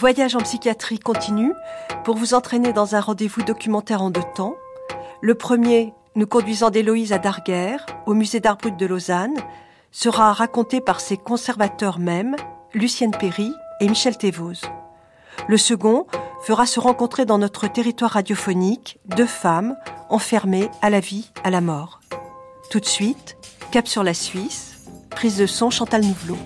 Voyage en psychiatrie continue pour vous entraîner dans un rendez-vous documentaire en deux temps. Le premier, nous conduisant d'Héloïse à Darguerre, au musée d'art brut de Lausanne, sera raconté par ses conservateurs mêmes, Lucienne Perry et Michel Thévose. Le second fera se rencontrer dans notre territoire radiophonique deux femmes enfermées à la vie, à la mort. Tout de suite, cap sur la Suisse, prise de son Chantal Nouvelot.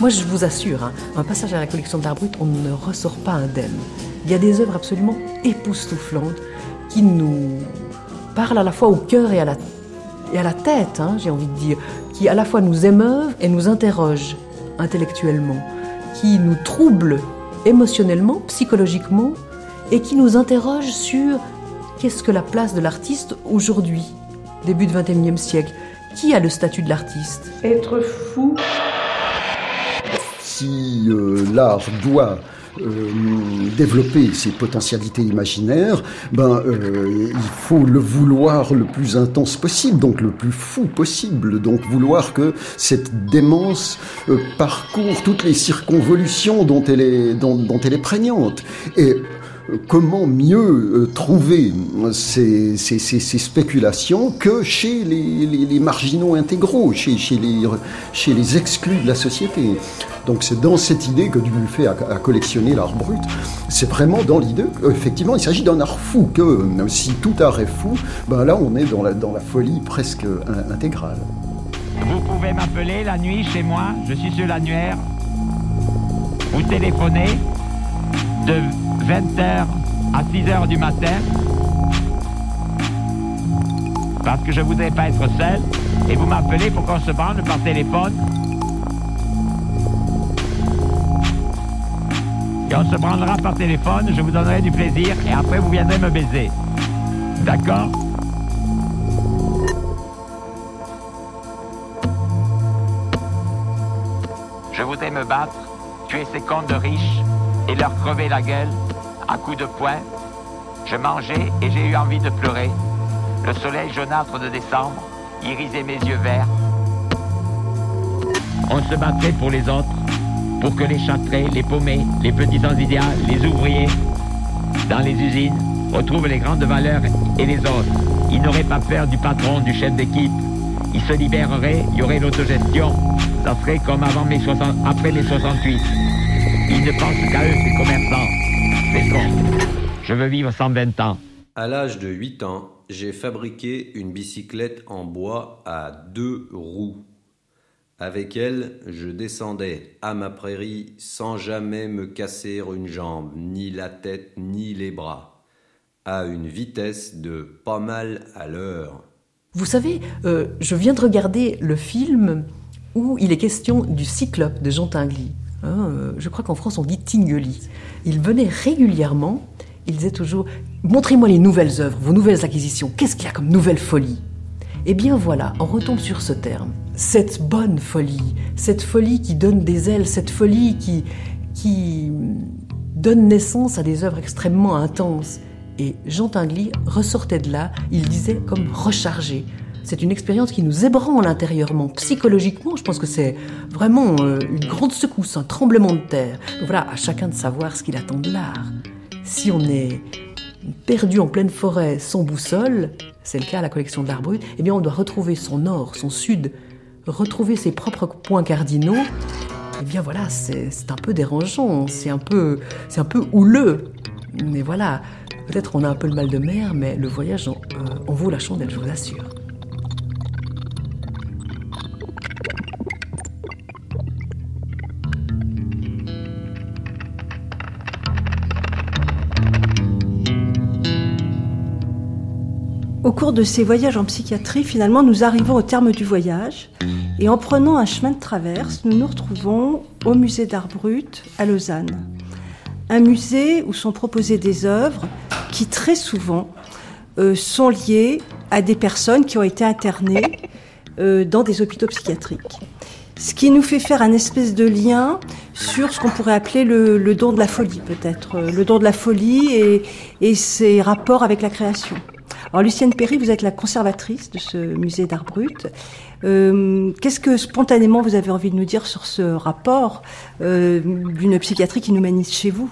Moi, je vous assure, hein, un passage à la collection d'art brut, on ne ressort pas indemne. Il y a des œuvres absolument époustouflantes qui nous parlent à la fois au cœur et à la, et à la tête, hein, j'ai envie de dire, qui à la fois nous émeuvent et nous interrogent intellectuellement, qui nous troublent émotionnellement, psychologiquement, et qui nous interrogent sur qu'est-ce que la place de l'artiste aujourd'hui, début du XXIe siècle. Qui a le statut de l'artiste? Être fou si euh, l'art doit euh, développer ses potentialités imaginaires, ben, euh, il faut le vouloir le plus intense possible, donc le plus fou possible, donc vouloir que cette démence parcourt toutes les circonvolutions dont elle est, prégnante. Comment mieux trouver ces, ces, spéculations que chez les, marginaux intégraux, chez, les, exclus de la société. Donc c'est dans cette idée que Dubuffet fait à, collectionner l'art brut. C'est vraiment dans l'idée qu'effectivement il s'agit d'un art fou, que si tout art est fou, ben là on est dans la, dans la folie presque intégrale. Vous pouvez m'appeler la nuit chez moi, je suis sur l'annuaire. Vous téléphonez de 20h à 6h du matin. Parce que je voudrais pas être seul et vous m'appelez pour qu'on se parle par téléphone. Et on se prendra par téléphone, je vous donnerai du plaisir et après vous viendrez me baiser. D'accord? Je voudrais me battre, tuer ces cons de riches et leur crever la gueule à coups de poing. Je mangeais et j'ai eu envie de pleurer. Le soleil jaunâtre de décembre irisait mes yeux verts. On se battait pour les autres pour que les châtrés, les paumés, les petits sans idéal, les ouvriers, dans les usines, retrouvent les grandes valeurs et les autres. Ils n'auraient pas peur du patron, du chef d'équipe. Ils se libéreraient, il y aurait l'autogestion. Ça serait comme avant mai 60, après mai 68. Ils ne pensent qu'à eux, ces commerçants. C'est con. Je veux vivre 120 ans. À l'âge de 8 ans, j'ai fabriqué une bicyclette en bois à deux roues. Avec elle, je descendais à ma prairie sans jamais me casser une jambe, ni la tête, ni les bras, à une vitesse de pas mal à l'heure. Vous savez, euh, je viens de regarder le film où il est question du cyclope de Jean Tinguely. Hein, euh, je crois qu'en France on dit Tinguely. Il venait régulièrement, il disait toujours Montrez-moi les nouvelles œuvres, vos nouvelles acquisitions, qu'est-ce qu'il y a comme nouvelle folie? Eh bien voilà, on retombe sur ce terme. Cette bonne folie, cette folie qui donne des ailes, cette folie qui, qui donne naissance à des œuvres extrêmement intenses. Et Jean Tinguely ressortait de là, il disait comme rechargé. C'est une expérience qui nous ébranle intérieurement, psychologiquement. Je pense que c'est vraiment euh, une grande secousse, un tremblement de terre. Donc voilà, à chacun de savoir ce qu'il attend de l'art. Si on est perdu en pleine forêt sans boussole, c'est le cas à la collection de l'art brut, eh bien on doit retrouver son nord, son sud, retrouver ses propres points cardinaux, eh bien voilà, c'est un peu dérangeant, c'est un peu, c'est un peu houleux. Mais voilà, peut-être on a un peu le mal de mer, mais le voyage en, euh, en vaut la chandelle, je vous assure. Au cours de ces voyages en psychiatrie, finalement, nous arrivons au terme du voyage. Et en prenant un chemin de traverse, nous nous retrouvons au musée d'art brut à Lausanne. Un musée où sont proposées des œuvres qui très souvent euh, sont liées à des personnes qui ont été internées euh, dans des hôpitaux psychiatriques. Ce qui nous fait faire un espèce de lien sur ce qu'on pourrait appeler le, don de la folie, peut-être. Euh, le don de la folie et, et ses rapports avec la création. Alors Lucienne Perry, vous êtes la conservatrice de ce musée d'art brut. Euh, Qu'est-ce que spontanément vous avez envie de nous dire sur ce rapport euh, d'une psychiatrie qui nous manie chez vous?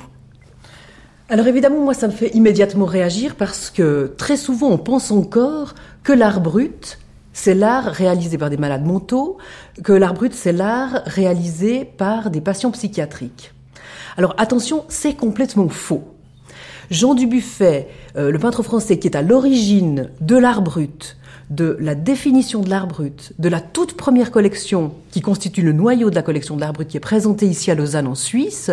Alors évidemment, moi, ça me fait immédiatement réagir parce que très souvent, on pense encore que l'art brut, c'est l'art réalisé par des malades mentaux, que l'art brut, c'est l'art réalisé par des patients psychiatriques. Alors attention, c'est complètement faux. Jean Dubuffet, euh, le peintre français qui est à l'origine de l'art brut, de la définition de l'art brut, de la toute première collection qui constitue le noyau de la collection de l'art brut qui est présentée ici à Lausanne en Suisse,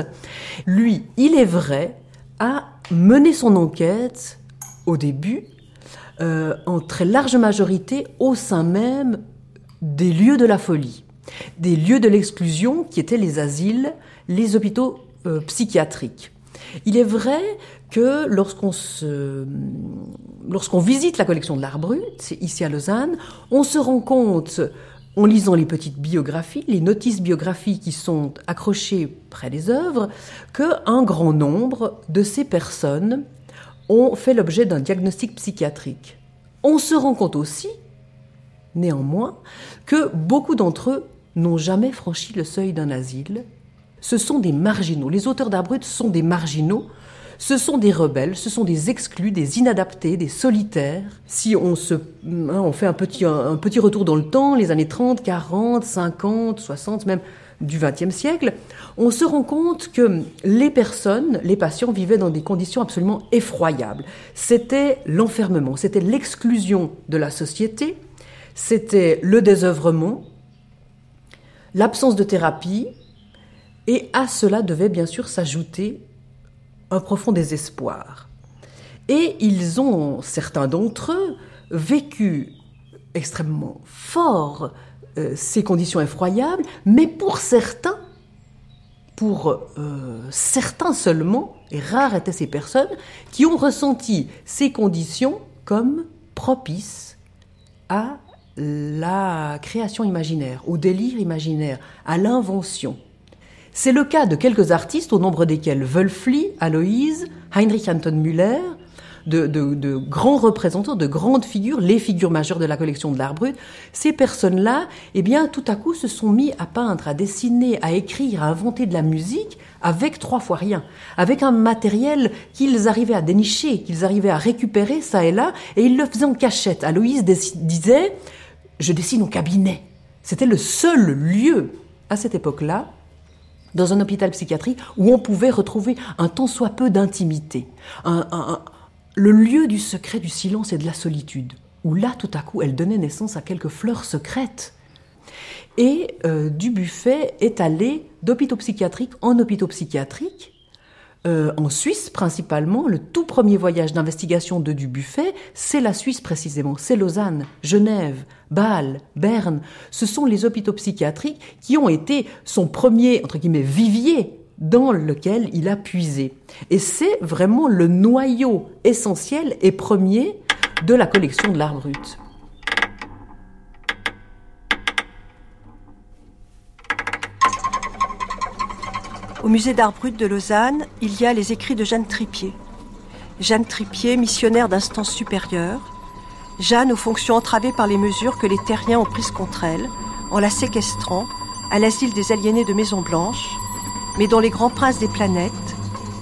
lui, il est vrai, a mené son enquête au début euh, en très large majorité au sein même des lieux de la folie, des lieux de l'exclusion qui étaient les asiles, les hôpitaux euh, psychiatriques. Il est vrai que lorsqu'on visite la collection de l'art brut, ici à Lausanne, on se rend compte, en lisant les petites biographies, les notices biographies qui sont accrochées près des œuvres, qu'un grand nombre de ces personnes ont fait l'objet d'un diagnostic psychiatrique. On se rend compte aussi, néanmoins, que beaucoup d'entre eux n'ont jamais franchi le seuil d'un asile. Ce sont des marginaux. Les auteurs d'art brut sont des marginaux ce sont des rebelles, ce sont des exclus, des inadaptés, des solitaires. Si on hein, fait un petit, un, petit retour dans le temps, les années 30, 40, 50, 60, même du XXe siècle, on se rend compte que les personnes, les patients vivaient dans des conditions absolument effroyables. C'était l'enfermement, c'était l'exclusion de la société, c'était le désœuvrement, l'absence de thérapie, et à cela devait bien sûr s'ajouter un profond désespoir. Et ils ont, certains d'entre eux, vécu extrêmement fort euh, ces conditions effroyables, mais pour certains, pour euh, certains seulement, et rares étaient ces personnes, qui ont ressenti ces conditions comme propices à la création imaginaire, au délire imaginaire, à l'invention. C'est le cas de quelques artistes, au nombre desquels Wölfli, Aloïse, Heinrich Anton Müller, de, grands représentants, de grandes figures, les figures majeures de la collection de l'art brut. Ces personnes-là, eh bien, tout à coup, se sont mis à peindre, à dessiner, à écrire, à inventer de la musique avec trois fois rien, avec un matériel qu'ils arrivaient à dénicher, qu'ils arrivaient à récupérer ça et là, et ils le faisaient en cachette. Aloïse disait, je dessine au cabinet. C'était le seul lieu à cette époque-là dans un hôpital psychiatrique où on pouvait retrouver un tant soit peu d'intimité, le lieu du secret, du silence et de la solitude, où là, tout à coup, elle donnait naissance à quelques fleurs secrètes. Et euh, Dubuffet est allé d'hôpitaux psychiatriques en hôpitaux psychiatriques euh, en Suisse principalement, le tout premier voyage d'investigation de Dubuffet, c'est la Suisse précisément, c'est Lausanne, Genève, Bâle, Berne. Ce sont les hôpitaux psychiatriques qui ont été son premier, entre guillemets, vivier dans lequel il a puisé. Et c'est vraiment le noyau essentiel et premier de la collection de l'art brut. Au musée d'art brut de Lausanne, il y a les écrits de Jeanne Tripier. Jeanne Tripier, missionnaire d'instance supérieure. Jeanne aux fonctions entravées par les mesures que les terriens ont prises contre elle, en la séquestrant à l'asile des aliénés de Maison Blanche, mais dont les grands princes des planètes,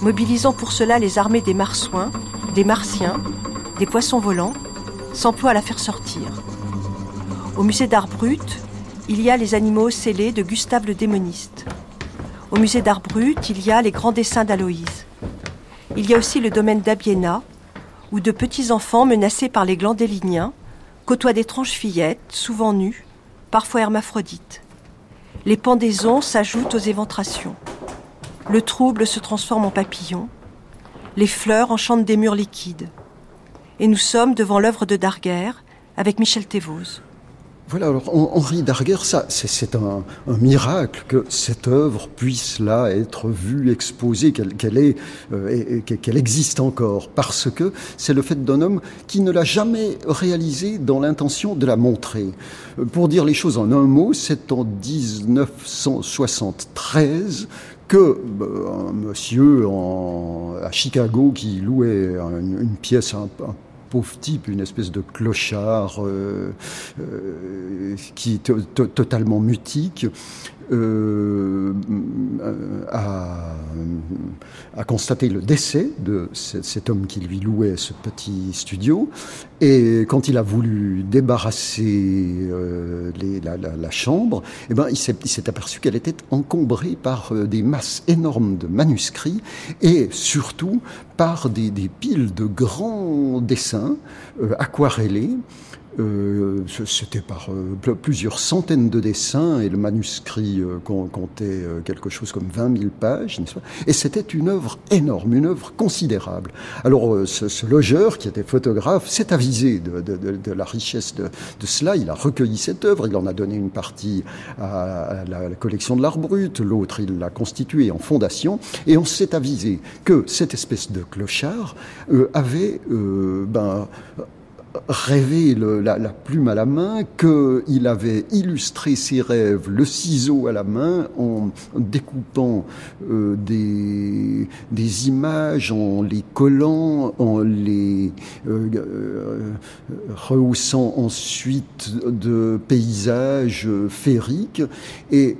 mobilisant pour cela les armées des marsouins, des martiens, des poissons volants, s'emploient à la faire sortir. Au musée d'art brut, il y a les animaux scellés de Gustave le démoniste. Au musée d'art brut, il y a les grands dessins d'Aloïse. Il y a aussi le domaine d'Abiena, où de petits enfants menacés par les glandéliniens côtoient d'étranges fillettes, souvent nues, parfois hermaphrodites. Les pendaisons s'ajoutent aux éventrations. Le trouble se transforme en papillon. Les fleurs enchantent des murs liquides. Et nous sommes devant l'œuvre de Darguerre avec Michel Thévose. Voilà, alors Henri Darguer, ça, c'est un, miracle que cette œuvre puisse là être vue, exposée, euh, qu'elle existe encore, parce que c'est le fait d'un homme qui ne l'a jamais réalisée dans l'intention de la montrer. Euh, pour dire les choses en un mot, c'est en 1973 que euh, un monsieur à Chicago qui louait une, pièce un, un pauvre type, une espèce de clochard euh, euh, qui est totalement mutique, euh, a, constaté le décès de cet homme qui lui louait ce petit studio. Et quand il a voulu débarrasser la, chambre, eh ben, il s'est aperçu qu'elle était encombrée par des masses énormes de manuscrits et surtout par des piles de grands dessins euh, aquarellé euh, C'était par euh, plusieurs centaines de dessins et le manuscrit comptait quelque chose comme 20 000 pages, Et c'était une œuvre énorme, une œuvre considérable. Alors ce, logeur, qui était photographe, s'est avisé de, la richesse de, cela. Il a recueilli cette œuvre, il en a donné une partie à, la, collection de l'art brut, l'autre il l'a constituée en fondation, et on s'est avisé que cette espèce de clochard avait ben, rêvé la, plume à la main, qu'il avait illustré ses rêves, le ciseau à la main, en découpant euh, des, images, en les collant, en les euh, euh, rehaussant ensuite de paysages féeriques. Et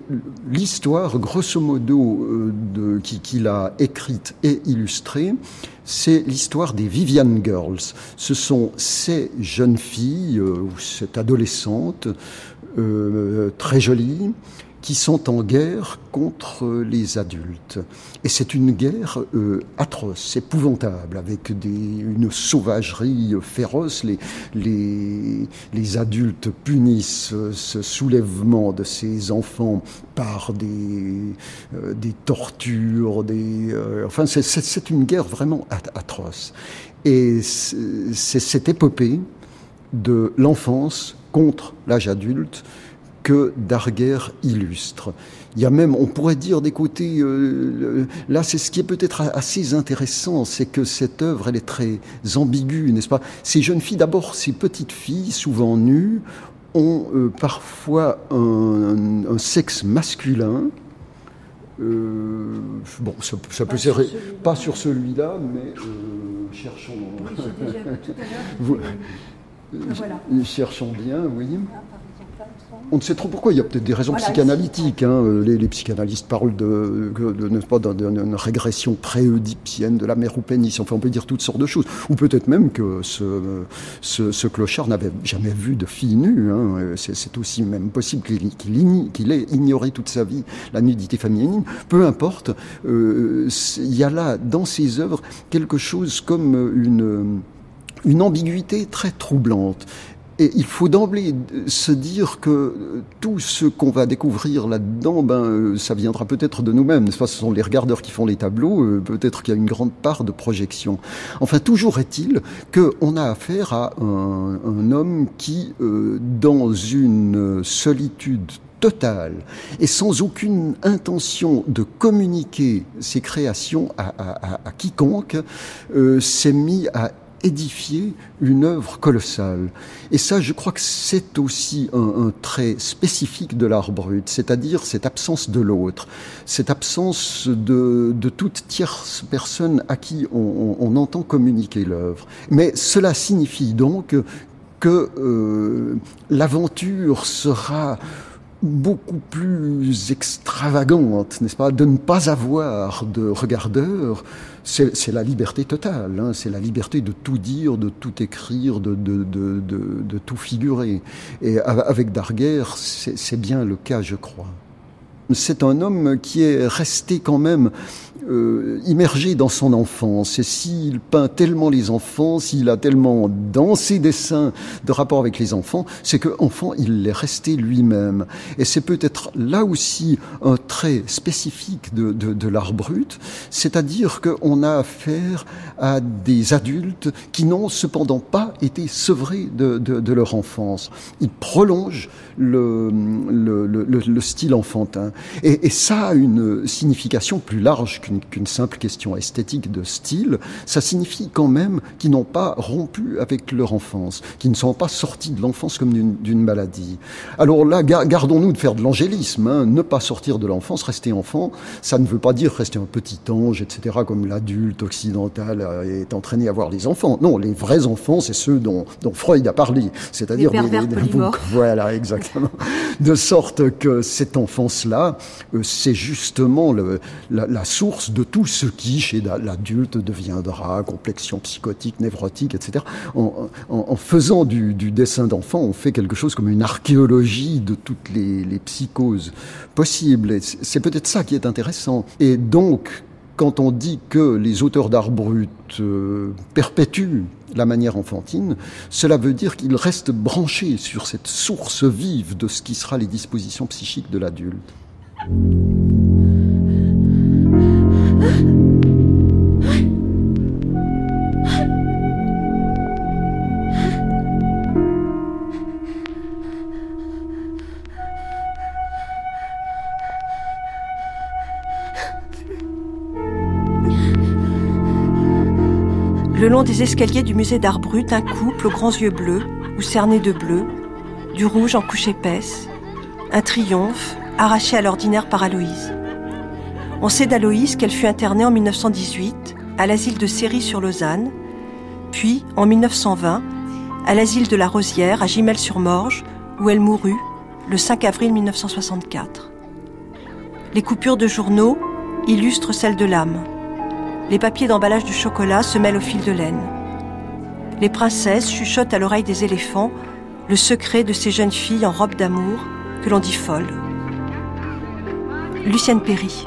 l'histoire, grosso modo, de, qu'il a écrite et illustrée, c'est l'histoire des Vivian Girls. Ce sont ces jeunes filles, euh, ou cette adolescente, euh, très jolie, qui sont en guerre contre les adultes. Et c'est une guerre euh, atroce, épouvantable, avec une sauvagerie féroce. Les, les, les, adultes punissent ce soulèvement de ces enfants par des, euh, des tortures, des, euh, enfin c'est une guerre vraiment atroce. Et c'est cette épopée de l'enfance contre l'âge adulte que Darguer illustre. Il y a même, on pourrait dire des côtés, euh, là c'est ce qui est peut-être assez intéressant, c'est que cette œuvre, elle est très ambiguë, n'est-ce pas? Ces jeunes filles, d'abord, ces petites filles, souvent nues, ont euh, parfois un, sexe masculin. Euh, bon, ça, peut sur, pas sur celui-là, mais cherchons. Oui, voilà. Cherchons bien, oui. Ah, on ne sait trop pourquoi. Il y a peut-être des raisons psychanalytiques. Hein. Les, psychanalystes parlent de, pas, d'une régression pré-oedipienne de la mère ou pénis. Enfin, on peut dire toutes sortes de choses. Ou peut-être même que ce, ce, clochard n'avait jamais vu de fille nue. Hein. C'est, aussi même possible qu'il, ait ignoré toute sa vie la nudité féminine. Peu importe. Euh, il y a là, dans ses œuvres, quelque chose comme une une ambiguïté très troublante. Et il faut d'emblée se dire que tout ce qu'on va découvrir là-dedans, ben, euh, ça viendra peut-être de nous-mêmes. Ce sont les regardeurs qui font les tableaux, euh, peut-être qu'il y a une grande part de projection. Enfin, toujours est-il qu'on a affaire à un, homme qui, euh, dans une solitude totale et sans aucune intention de communiquer ses créations à, quiconque, s'est mis à édifier une œuvre colossale. Et ça, je crois que c'est aussi un, trait spécifique de l'art brut, c'est-à-dire cette absence de l'autre, cette absence de, toute tierce personne à qui on, entend communiquer l'œuvre. Mais cela signifie donc que euh, l'aventure sera beaucoup plus extravagante, n'est-ce pas, de ne pas avoir de regardeur, c'est la liberté totale, hein, c'est la liberté de tout dire, de tout écrire, de, de, de, de tout figurer. Et avec Darguer, c'est bien le cas, je crois. C'est un homme qui est resté quand même euh, immergé dans son enfance. Et s'il peint tellement les enfants, s'il a tellement dans ses dessins de rapport avec les enfants, c'est que enfant, il est resté lui-même. Et c'est peut-être là aussi un trait spécifique de, de, de l'art brut, c'est-à-dire qu'on a affaire à des adultes qui n'ont cependant pas été sevrés de, de, leur enfance. Ils prolongent le, le, le, le style enfantin. Et, et, ça a une signification plus large qu'une simple question esthétique de style. Ça signifie quand même qu'ils n'ont pas rompu avec leur enfance, qu'ils ne sont pas sortis de l'enfance comme d'une maladie. Alors là, gardons-nous de faire de l'angélisme. Hein. Ne pas sortir de l'enfance, rester enfant, ça ne veut pas dire rester un petit ange, etc., comme l'adulte occidental est entraîné à voir les enfants. Non, les vrais enfants, c'est ceux dont, dont, Freud a parlé, c'est-à-dire des, des, des, Voilà, exactement. De sorte que cette enfance-là, euh, c'est justement le, la, la, source de tout ce qui, chez l'adulte, deviendra complexion psychotique, névrotique, etc. En, faisant du, dessin d'enfant, on fait quelque chose comme une archéologie de toutes les, les psychoses possibles. C'est peut-être ça qui est intéressant. Et donc, quand on dit que les auteurs d'art brut euh, perpétuent la manière enfantine, cela veut dire qu'ils restent branchés sur cette source vive de ce qui sera les dispositions psychiques de l'adulte. Long des escaliers du musée d'art brut, un couple aux grands yeux bleus ou cernés de bleu, du rouge en couche épaisse, un triomphe arraché à l'ordinaire par Aloïse. On sait d'Aloïse qu'elle fut internée en 1918 à l'asile de Séry sur Lausanne, puis en 1920 à l'asile de la Rosière à Gimel-sur-Morge, où elle mourut le 5 avril 1964. Les coupures de journaux illustrent celles de l'âme les papiers d'emballage du chocolat se mêlent au fil de laine. Les princesses chuchotent à l'oreille des éléphants le secret de ces jeunes filles en robe d'amour que l'on dit folles. Lucienne Perry.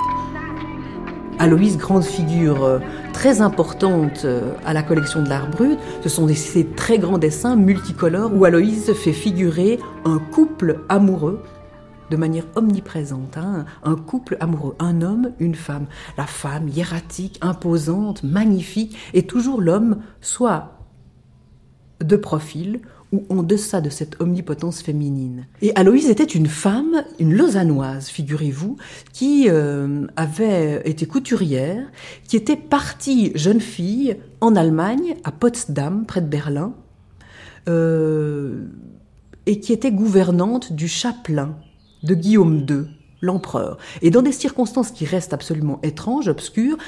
Aloïse, grande figure euh, très importante euh, à la collection de l'art brut, ce sont ces très grands dessins multicolores où Aloïse fait figurer un couple amoureux de manière omniprésente, hein, un couple amoureux, un homme, une femme. La femme hiératique, imposante, magnifique, et toujours l'homme, soit de profil ou en deçà de cette omnipotence féminine. Et Aloïse était une femme, une lausannoise, figurez-vous, qui euh, avait été couturière, qui était partie jeune fille en Allemagne, à Potsdam, près de Berlin, euh, et qui était gouvernante du chapelain de Guillaume II, l'empereur. Et dans des circonstances qui restent absolument étranges, obscures,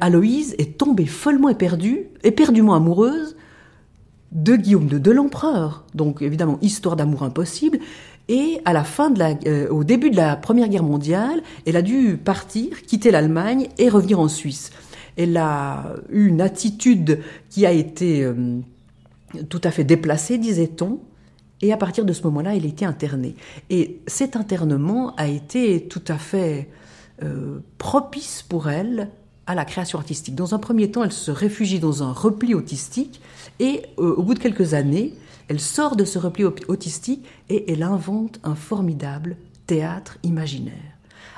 Aloïse est tombée follement éperdue, éperdument amoureuse de Guillaume II, de l'empereur. Donc évidemment, histoire d'amour impossible. Et à la fin de la, euh, au début de la Première Guerre mondiale, elle a dû partir, quitter l'Allemagne et revenir en Suisse. Elle a eu une attitude qui a été euh, tout à fait déplacée, disait-on, et à partir de ce moment-là, elle a été internée. Et cet internement a été tout à fait euh, propice pour elle à la création artistique. Dans un premier temps, elle se réfugie dans un repli autistique et euh, au bout de quelques années, elle sort de ce repli autistique et elle invente un formidable théâtre imaginaire.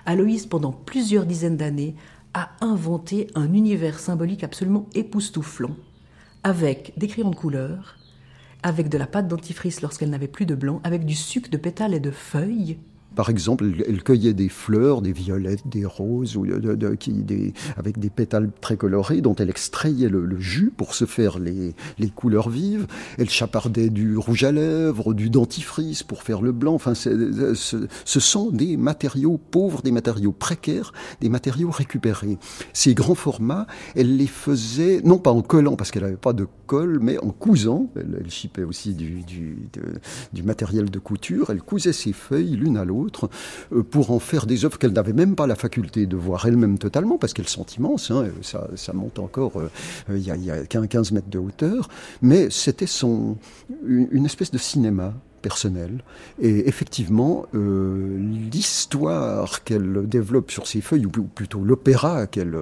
Aloïse, pendant plusieurs dizaines d'années, a inventé un univers symbolique absolument époustouflant, avec des crayons de couleur, avec de la pâte dentifrice lorsqu'elle n'avait plus de blanc, avec du sucre de pétales et de feuilles, par exemple, elle cueillait des fleurs, des violettes, des roses, ou de, de, qui, des, avec des pétales très colorés, dont elle extrayait le, jus pour se faire les, les, couleurs vives. Elle chapardait du rouge à lèvres, du dentifrice pour faire le blanc. Enfin, ce, ce sont des matériaux pauvres, des matériaux précaires, des matériaux récupérés. Ces grands formats, elle les faisait, non pas en collant, parce qu'elle n'avait pas de colle, mais en cousant. Elle, elle chipait aussi du, du, du matériel de couture. Elle cousait ses feuilles l'une à l'autre autres, pour en faire des œuvres qu'elle n'avait même pas la faculté de voir elle-même totalement, parce qu'elles sont immenses, hein, ça, ça, monte encore, il y, a, y a 15 mètres de hauteur, mais c'était son, une espèce de cinéma personnel. Et effectivement, euh, l'histoire qu'elle développe sur ses feuilles, ou plutôt l'opéra qu'elle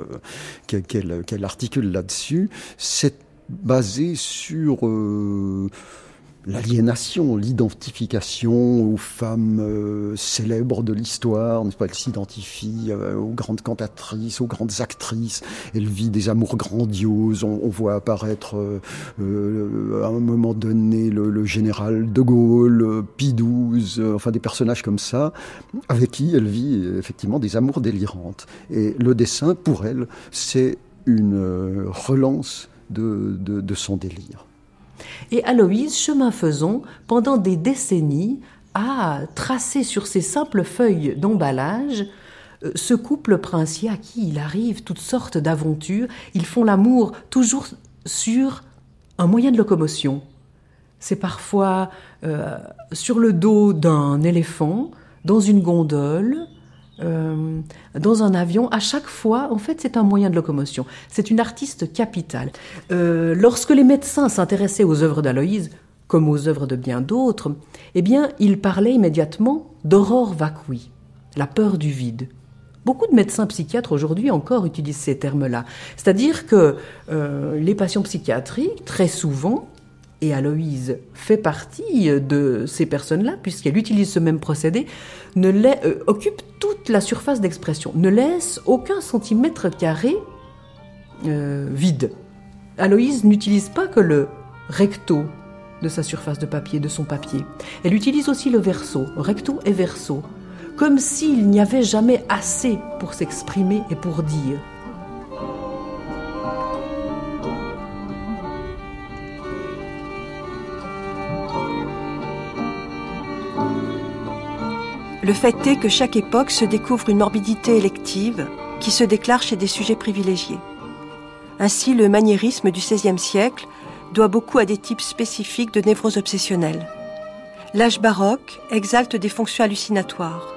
articule là-dessus, c'est basé sur... Euh, l'aliénation, l'identification aux femmes euh, célèbres de l'histoire, n'est-ce pas? Elle s'identifie euh, aux grandes cantatrices, aux grandes actrices. Elle vit des amours grandioses. On, voit apparaître euh, à un moment donné le, général de Gaulle, Pie XII, enfin des personnages comme ça, avec qui elle vit effectivement des amours délirantes. Et le dessin, pour elle, c'est une relance de son délire. Et Aloïse, chemin faisant, pendant des décennies, a tracé sur ces simples feuilles d'emballage euh, ce couple princier à qui il arrive toutes sortes d'aventures. Ils font l'amour toujours sur un moyen de locomotion. C'est parfois euh, sur le dos d'un éléphant, dans une gondole, euh, dans un avion, à chaque fois, en fait, c'est un moyen de locomotion. C'est une artiste capitale. Euh, lorsque les médecins s'intéressaient aux œuvres d'Aloïse, comme aux œuvres de bien d'autres, eh bien, ils parlaient immédiatement d'aurore vacui, la peur du vide. Beaucoup de médecins psychiatres aujourd'hui encore utilisent ces termes-là. C'est-à-dire que euh, les patients psychiatriques, très souvent, et Aloïse fait partie de ces personnes-là, puisqu'elle utilise ce même procédé, ne euh, occupe toute la surface d'expression, ne laisse aucun centimètre carré euh, vide. Aloïse n'utilise pas que le recto de sa surface de papier, de son papier. Elle utilise aussi le verso, recto et verso, comme s'il n'y avait jamais assez pour s'exprimer et pour dire. Le fait est que chaque époque se découvre une morbidité élective qui se déclare chez des sujets privilégiés. Ainsi, le maniérisme du XVIe siècle doit beaucoup à des types spécifiques de névroses obsessionnelles. L'âge baroque exalte des fonctions hallucinatoires.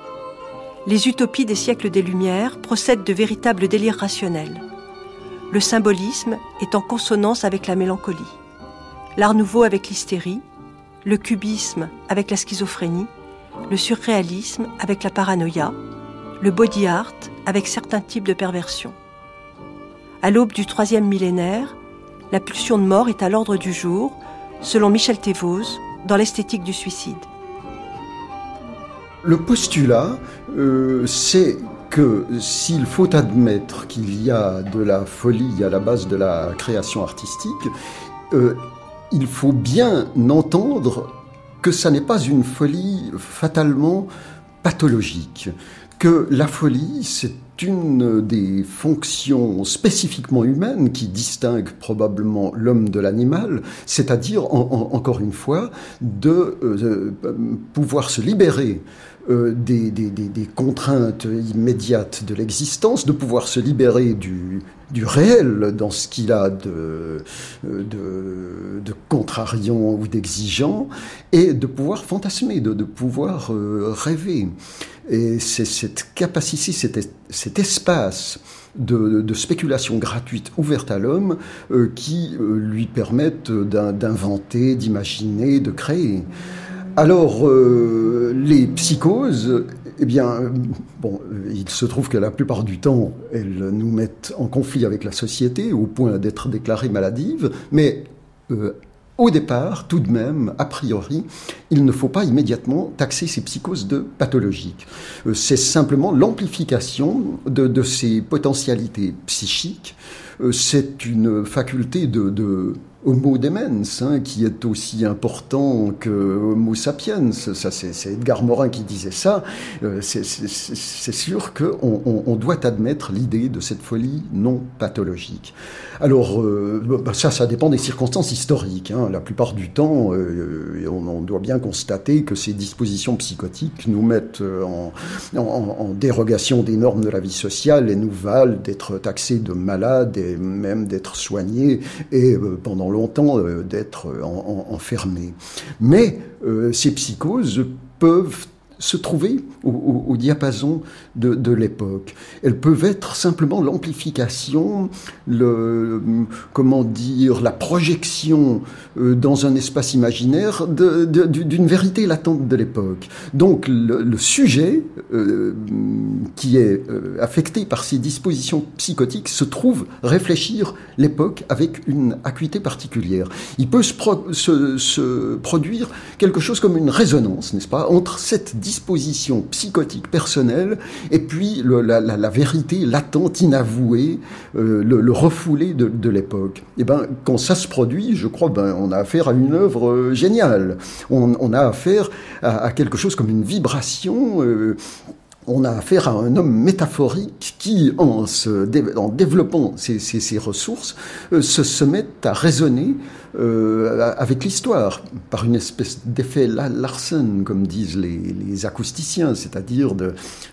Les utopies des siècles des Lumières procèdent de véritables délires rationnels. Le symbolisme est en consonance avec la mélancolie. L'art nouveau avec l'hystérie, le cubisme avec la schizophrénie, le surréalisme avec la paranoïa, le body art avec certains types de perversion. À l'aube du troisième millénaire, la pulsion de mort est à l'ordre du jour, selon Michel Thévose, dans l'esthétique du suicide. Le postulat, euh, c'est que s'il faut admettre qu'il y a de la folie à la base de la création artistique, euh, il faut bien entendre que ça n'est pas une folie fatalement pathologique, que la folie, c'est une des fonctions spécifiquement humaines qui distingue probablement l'homme de l'animal, c'est-à-dire, encore une fois, de euh, pouvoir se libérer euh, des, contraintes immédiates de l'existence, de pouvoir se libérer du, réel dans ce qu'il a de, contrariant ou d'exigeant, et de pouvoir fantasmer, de, pouvoir euh, rêver. Et c'est cette capacité, cet, espace de, spéculation gratuite ouverte à l'homme euh, qui lui permettent d'inventer, d'imaginer, de créer. Alors, euh, les psychoses, eh bien, bon, il se trouve que la plupart du temps, elles nous mettent en conflit avec la société au point d'être déclarées maladives, mais euh, au départ, tout de même, a priori, il ne faut pas immédiatement taxer ces psychoses de pathologiques. Euh, c'est simplement l'amplification de, ces potentialités psychiques. c'est une faculté de Homo demens, hein, qui est aussi important que Homo sapiens. Ça, c'est Edgar Morin qui disait ça. Euh, c'est sûr qu'on on, doit admettre l'idée de cette folie non pathologique. Alors, euh, bah, ça, ça dépend des circonstances historiques. Hein. La plupart du temps, euh, on, doit bien constater que ces dispositions psychotiques nous mettent en, en dérogation des normes de la vie sociale et nous valent d'être taxés de malades et même d'être soignés. Et pendant longtemps euh, d'être enfermé. Mais euh, ces psychoses peuvent se trouver au, diapason de, l'époque. Elles peuvent être simplement l'amplification, le, comment dire, la projection euh, dans un espace imaginaire d'une vérité latente de l'époque. Donc le, sujet euh, qui est euh, affecté par ces dispositions psychotiques se trouve réfléchir l'époque avec une acuité particulière. Il peut se, se produire quelque chose comme une résonance, n'est-ce pas, entre cette disposition psychotique personnelle et puis la, vérité latente, inavouée, euh, le, refoulé de, l'époque. Et eh ben, quand ça se produit, je crois, ben, on a affaire à une œuvre euh, géniale. On, a affaire à, quelque chose comme une vibration. Euh, on a affaire à un homme métaphorique qui, en, développant ses, ressources, se met à raisonner euh, avec l'histoire, par une espèce d'effet Larsen, comme disent les, acousticiens, c'est-à-dire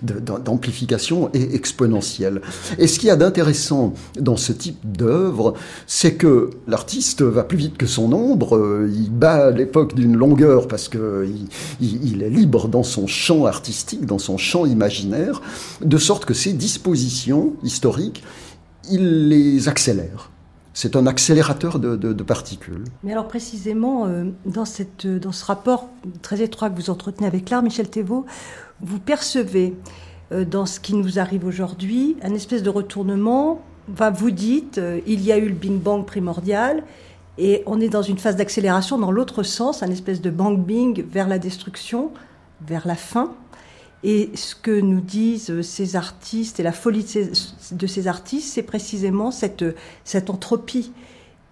d'amplification et exponentielle. Et ce qu'il y a d'intéressant dans ce type d'œuvre, c'est que l'artiste va plus vite que son ombre, euh, il bat l'époque d'une longueur parce qu'il il, est libre dans son champ artistique, dans son champ imaginaire, de sorte que ses dispositions historiques, il les accélère c'est un accélérateur de, particules. Mais alors précisément, euh, dans, cette, dans ce rapport très étroit que vous entretenez avec l'art, Michel Thévaux, vous percevez euh, dans ce qui nous arrive aujourd'hui un espèce de retournement. vous dites, euh, il y a eu le Bing Bang primordial, et on est dans une phase d'accélération dans l'autre sens, un espèce de Bang Bing vers la destruction, vers la fin. Et ce que nous disent ces artistes et la folie de ces, artistes, c'est précisément cette, cette entropie.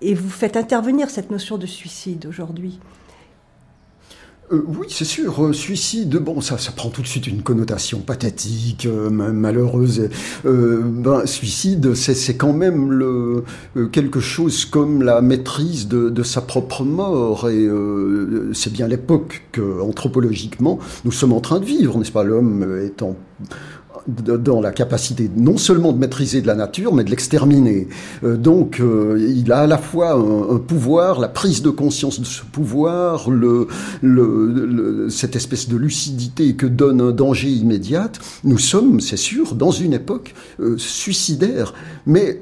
Et vous faites intervenir cette notion de suicide aujourd'hui. Euh, oui, c'est sûr. Euh, suicide, bon, ça, ça prend tout de suite une connotation pathétique, euh, malheureuse. ben, suicide, c'est quand même le, quelque chose comme la maîtrise de, de sa propre mort. Et c'est bien l'époque que, anthropologiquement, nous sommes en train de vivre, n'est-ce pas L'homme étant dans la capacité non seulement de maîtriser de la nature, mais de l'exterminer. Euh, donc, euh, il a à la fois un, pouvoir, la prise de conscience de ce pouvoir, le, le, cette espèce de lucidité que donne un danger immédiat. Nous sommes, c'est sûr, dans une époque euh, suicidaire, mais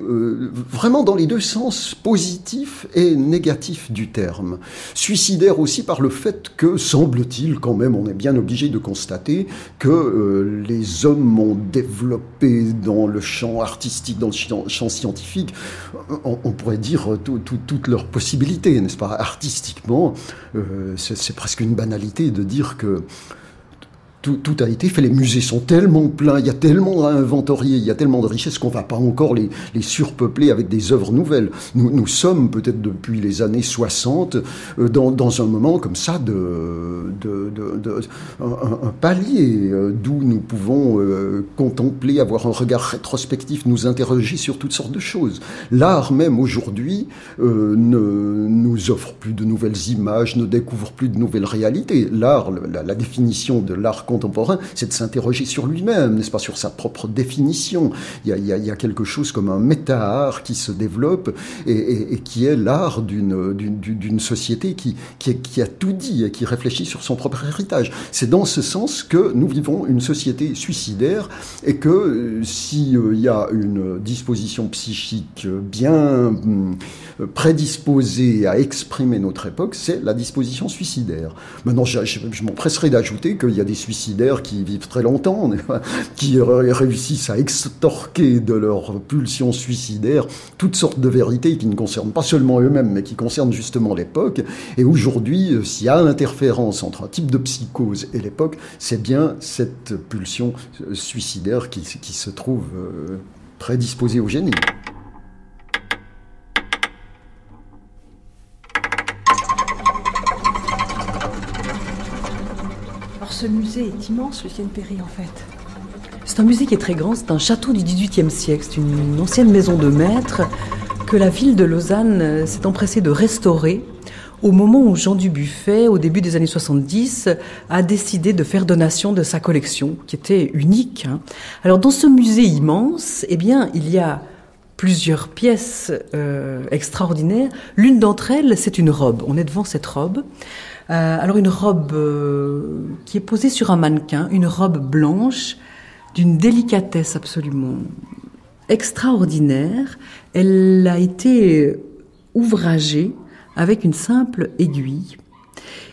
vraiment dans les deux sens, positif et négatif du terme. Suicidaire aussi par le fait que, semble-t-il, quand même, on est bien obligé de constater que les hommes ont développé dans le champ artistique, dans le champ, scientifique, on, pourrait dire toutes leurs possibilités, n'est-ce pas? Artistiquement, euh, c'est presque une banalité de dire que tout, a été fait. Les musées sont tellement pleins, il y a tellement à inventorier, il y a tellement de richesses qu'on ne va pas encore les, surpeupler avec des œuvres nouvelles. Nous, nous sommes peut-être depuis les années 60 euh, dans, un moment comme ça de, de, un, palier euh, d'où nous pouvons euh, contempler, avoir un regard rétrospectif, nous interroger sur toutes sortes de choses. L'art même aujourd'hui ne nous offre plus de nouvelles images, ne découvre plus de nouvelles réalités. L'art, la, la définition de l'art contemporain, c'est de s'interroger sur lui-même, n'est-ce pas, sur sa propre définition. Il y a, quelque chose comme un méta-art qui se développe et, qui est l'art d'une, d'une, société qui, qui, a tout dit et qui réfléchit sur son propre héritage. C'est dans ce sens que nous vivons une société suicidaire et que euh, s'il euh, y a une disposition psychique bien hum, prédisposée à exprimer notre époque, c'est la disposition suicidaire. Maintenant, je, je m'empresserai d'ajouter qu'il y a des suicides qui vivent très longtemps, qui réussissent à extorquer de leur pulsion suicidaire toutes sortes de vérités qui ne concernent pas seulement eux-mêmes, mais qui concernent justement l'époque. Et aujourd'hui, euh, s'il y a interférence entre un type de psychose et l'époque, c'est bien cette pulsion euh, suicidaire qui, qui se trouve euh, prédisposée au génie. Ce musée est immense, Lucienne Perry, en fait. C'est un musée qui est très grand, c'est un château du XVIIIe siècle, c'est une ancienne maison de maître que la ville de Lausanne s'est empressée de restaurer au moment où Jean Dubuffet, au début des années 70, a décidé de faire donation de sa collection, qui était unique. Hein. Alors dans ce musée immense, eh bien, il y a plusieurs pièces euh, extraordinaires. L'une d'entre elles, c'est une robe. On est devant cette robe. Euh, alors une robe euh, qui est posée sur un mannequin, une robe blanche d'une délicatesse absolument extraordinaire. Elle a été ouvragée avec une simple aiguille.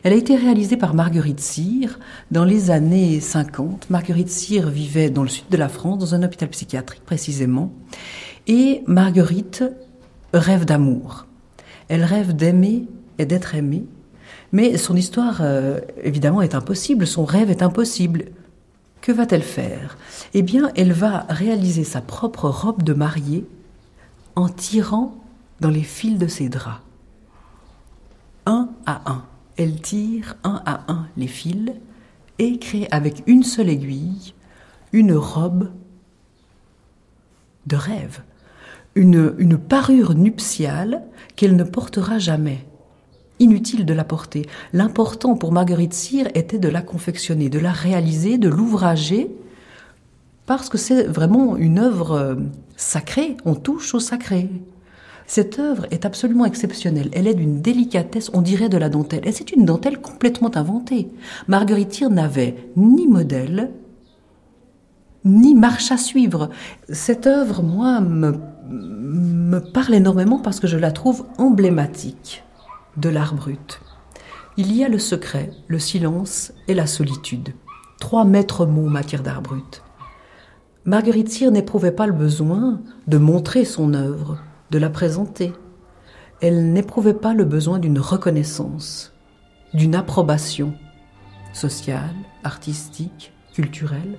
Elle a été réalisée par Marguerite Cyr dans les années 50. Marguerite Cyr vivait dans le sud de la France, dans un hôpital psychiatrique précisément. Et Marguerite rêve d'amour. Elle rêve d'aimer et d'être aimée. Mais son histoire, euh, évidemment, est impossible. Son rêve est impossible. Que va-t-elle faire? Eh bien, elle va réaliser sa propre robe de mariée en tirant dans les fils de ses draps. Un à un. Elle tire un à un les fils et crée avec une seule aiguille une robe de rêve, une, une parure nuptiale qu'elle ne portera jamais inutile de la porter. L'important pour Marguerite Cyr était de la confectionner, de la réaliser, de l'ouvrager, parce que c'est vraiment une œuvre euh, sacrée, on touche au sacré. Cette œuvre est absolument exceptionnelle, elle est d'une délicatesse, on dirait de la dentelle, et c'est une dentelle complètement inventée. Marguerite Cyr n'avait ni modèle, ni marche à suivre. Cette œuvre, moi, me, me parle énormément parce que je la trouve emblématique de l'art brut. Il y a le secret, le silence et la solitude. Trois maîtres mots en matière d'art brut. Marguerite Cyr n'éprouvait pas le besoin de montrer son œuvre, de la présenter. Elle n'éprouvait pas le besoin d'une reconnaissance, d'une approbation sociale, artistique, culturelle.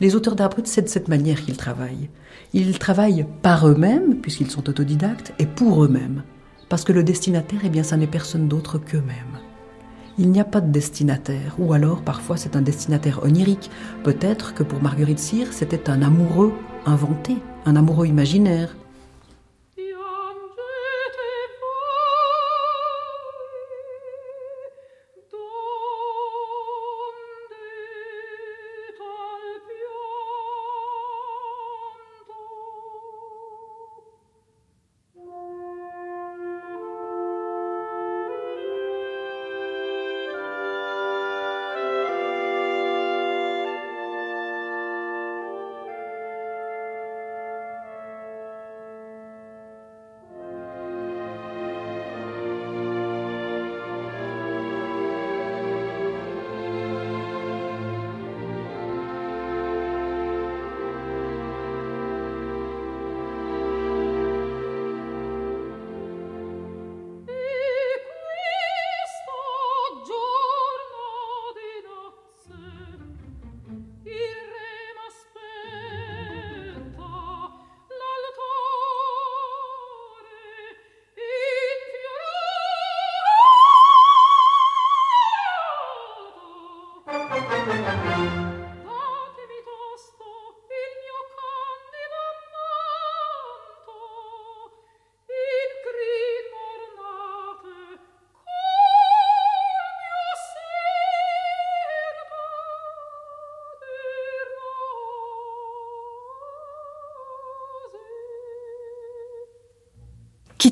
Les auteurs d'art brut, c'est de cette manière qu'ils travaillent. Ils travaillent par eux-mêmes, puisqu'ils sont autodidactes, et pour eux-mêmes. Parce que le destinataire, eh bien, ça n'est personne d'autre qu'eux-mêmes. Il n'y a pas de destinataire, ou alors parfois c'est un destinataire onirique. Peut-être que pour Marguerite Cyr, c'était un amoureux inventé, un amoureux imaginaire.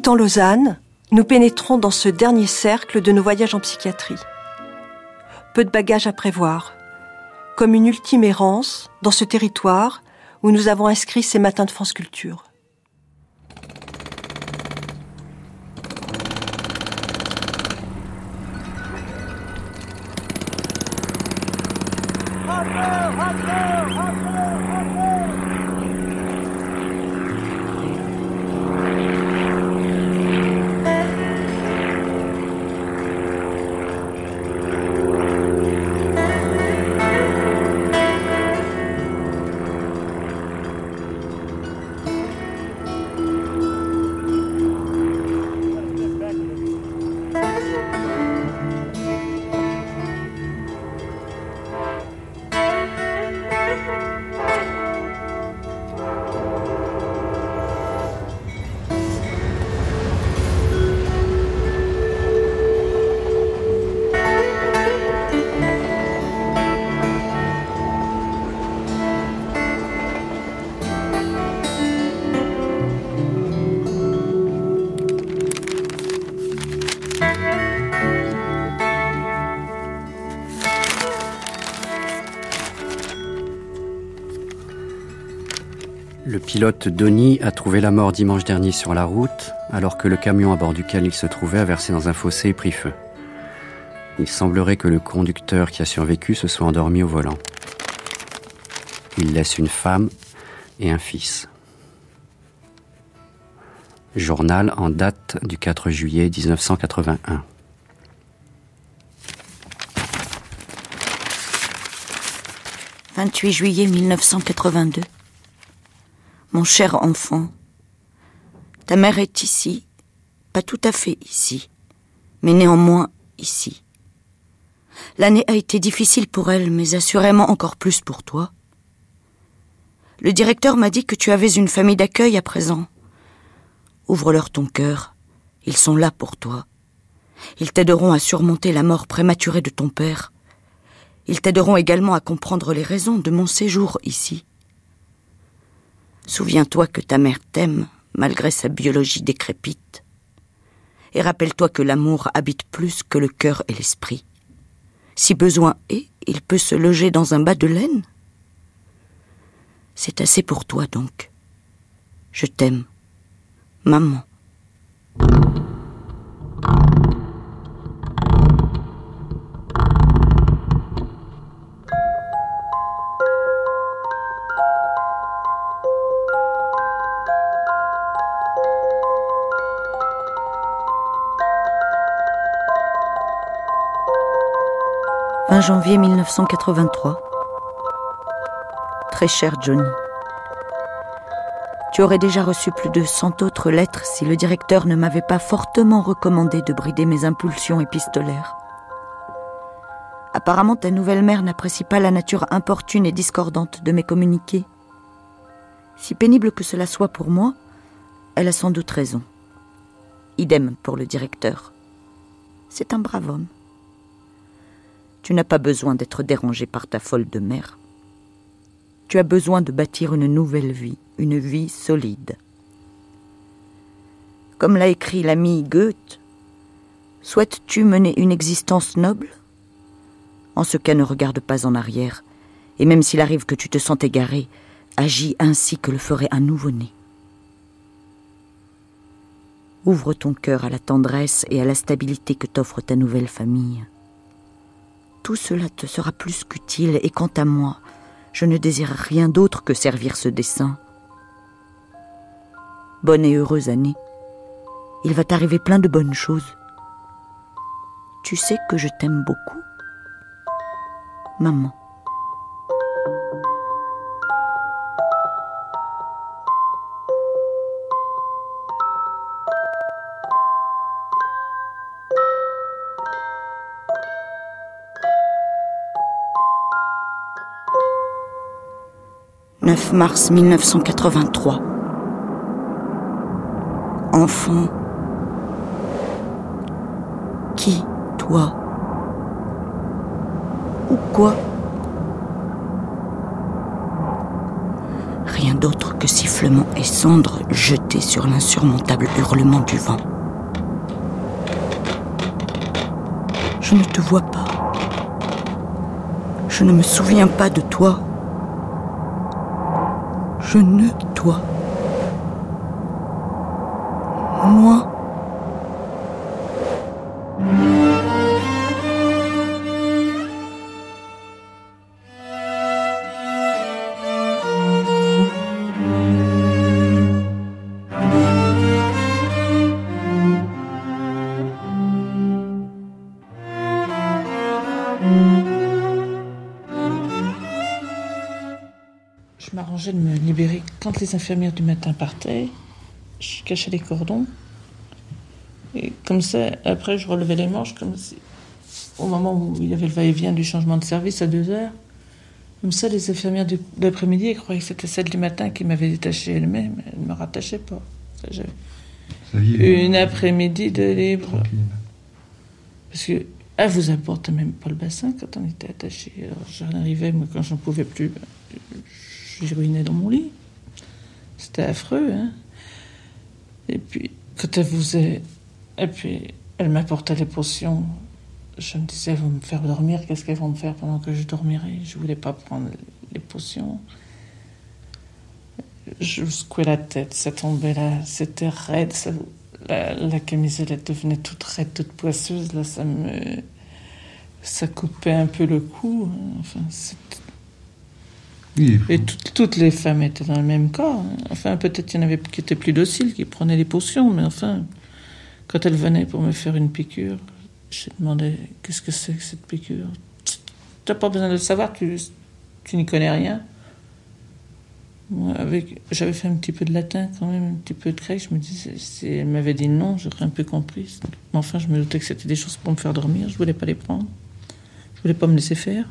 Quittant Lausanne, nous pénétrons dans ce dernier cercle de nos voyages en psychiatrie. Peu de bagages à prévoir, comme une ultime errance dans ce territoire où nous avons inscrit ces matins de France Culture. Pilote Donny a trouvé la mort dimanche dernier sur la route, alors que le camion à bord duquel il se trouvait a versé dans un fossé et pris feu. Il semblerait que le conducteur qui a survécu se soit endormi au volant. Il laisse une femme et un fils. Journal en date du 4 juillet 1981. « 28 juillet 1982. Mon cher enfant, ta mère est ici, pas tout à fait ici, mais néanmoins ici. L'année a été difficile pour elle, mais assurément encore plus pour toi. Le directeur m'a dit que tu avais une famille d'accueil à présent. Ouvre-leur ton cœur, ils sont là pour toi. Ils t'aideront à surmonter la mort prématurée de ton père. Ils t'aideront également à comprendre les raisons de mon séjour ici. Souviens-toi que ta mère t'aime malgré sa biologie décrépite. Et rappelle-toi que l'amour habite plus que le cœur et l'esprit. Si besoin est, il peut se loger dans un bas de laine. C'est assez pour toi donc. Je t'aime. Maman. 20 janvier 1983. Très cher Johnny. Tu aurais déjà reçu plus de cent autres lettres si le directeur ne m'avait pas fortement recommandé de brider mes impulsions épistolaires. Apparemment, ta nouvelle mère n'apprécie pas la nature importune et discordante de mes communiqués. Si pénible que cela soit pour moi, elle a sans doute raison. Idem pour le directeur. C'est un brave homme. Tu n'as pas besoin d'être dérangé par ta folle de mère. Tu as besoin de bâtir une nouvelle vie, une vie solide. Comme l'a écrit l'ami Goethe, souhaites-tu mener une existence noble? En ce cas, ne regarde pas en arrière, et même s'il arrive que tu te sens égaré, agis ainsi que le ferait un nouveau-né. Ouvre ton cœur à la tendresse et à la stabilité que t'offre ta nouvelle famille tout cela te sera plus qu'utile, et quant à moi, je ne désire rien d'autre que servir ce dessein. Bonne et heureuse année. Il va t'arriver plein de bonnes choses. Tu sais que je t'aime beaucoup Maman. 9 mars 1983. Enfant. Qui, toi Ou quoi? Rien d'autre que sifflement et cendres jetés sur l'insurmontable hurlement du vent. Je ne te vois pas. Je ne me souviens pas de toi je ne dois. Moi. Quand les infirmières du matin partaient, je cachais les cordons. Et comme ça, après, je relevais les manches, comme si, au moment où il y avait le va-et-vient du changement de service à deux heures. Comme ça, les infirmières de l'après-midi, elles croyaient que c'était celle du matin qui m'avait détaché elle-même. Elles ne me rattachaient pas. J'avais une après-midi de libre. Parce que, elle vous apporte même pas le bassin quand on était attaché. Alors, j'en arrivais, moi, quand j'en pouvais plus, je ruinais dans mon lit. C'était affreux, hein. Et puis, quand elle vous. Et puis, elle m'apportait les potions. Je me disais, elles vont me faire dormir, qu'est-ce qu'elles vont me faire pendant que je dormirai? Je voulais pas prendre les potions. Je secouais la tête, ça tombait là, c'était raide, la, la camisette devenait toute raide, toute poisseuse, là, ça me. Ça coupait un peu le cou. hein. Enfin, Et toutes- les femmes étaient dans le même cas. Enfin, peut-être qu'il y en avait qui étaient plus dociles, qui prenaient les potions, mais enfin, quand elles venaient pour me faire une piqûre, je demandais qu'est-ce que c'est que cette piqûre? T'as pas besoin de le savoir, tu, tu n'y connais rien. J'avais fait un petit peu de latin quand même, un petit peu de grec. Je me disais, si elle m'avait dit non, j'aurais un peu compris. Mais enfin, je me doutais que c'était des choses pour me faire dormir. Je voulais pas les prendre. Je voulais pas me laisser faire.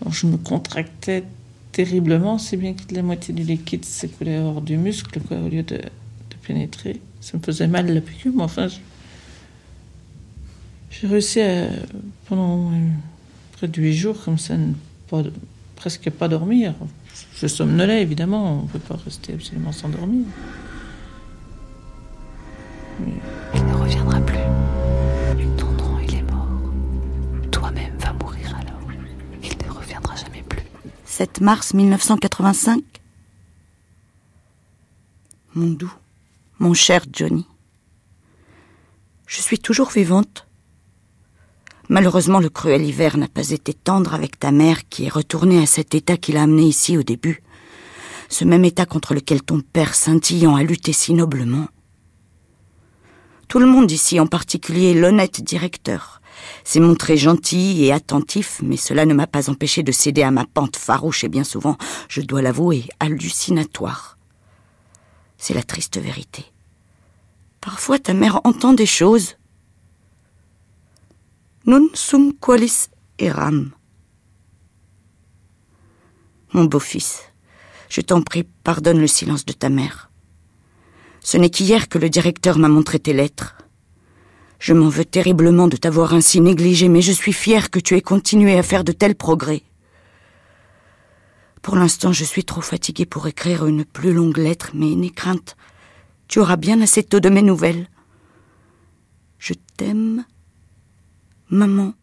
Alors, je me contractais terriblement, si bien que la moitié du liquide s'écoulait hors du muscle, au lieu de, pénétrer. Ça me faisait mal la piqûre, mais enfin, j'ai réussi à, pendant euh, près de huit jours, comme ça, ne pas, presque pas dormir. Je somnolais, évidemment, on ne peut pas rester absolument sans dormir. 7 mars 1985. Mon doux, mon cher Johnny. Je suis toujours vivante. Malheureusement, le cruel hiver n'a pas été tendre avec ta mère qui est retournée à cet état qui l'a amené ici au début. Ce même état contre lequel ton père scintillant a lutté si noblement. Tout le monde ici, en particulier l'honnête directeur, s'est montré gentil et attentif, mais cela ne m'a pas empêché de céder à ma pente farouche et bien souvent, je dois l'avouer, hallucinatoire. C'est la triste vérité. Parfois ta mère entend des choses. Nun sum qualis eram. Mon beau-fils, je t'en prie, pardonne le silence de ta mère. Ce n'est qu'hier que le directeur m'a montré tes lettres. Je m'en veux terriblement de t'avoir ainsi négligé, mais je suis fière que tu aies continué à faire de tels progrès. Pour l'instant, je suis trop fatiguée pour écrire une plus longue lettre, mais n'aie crainte. Tu auras bien assez tôt de mes nouvelles. Je t'aime, maman. «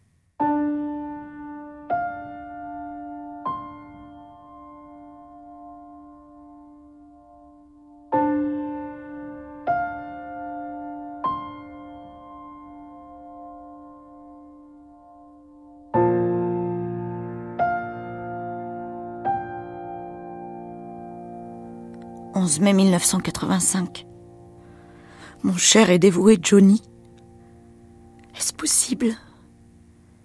11 mai 1985. Mon cher et dévoué Johnny, est-ce possible?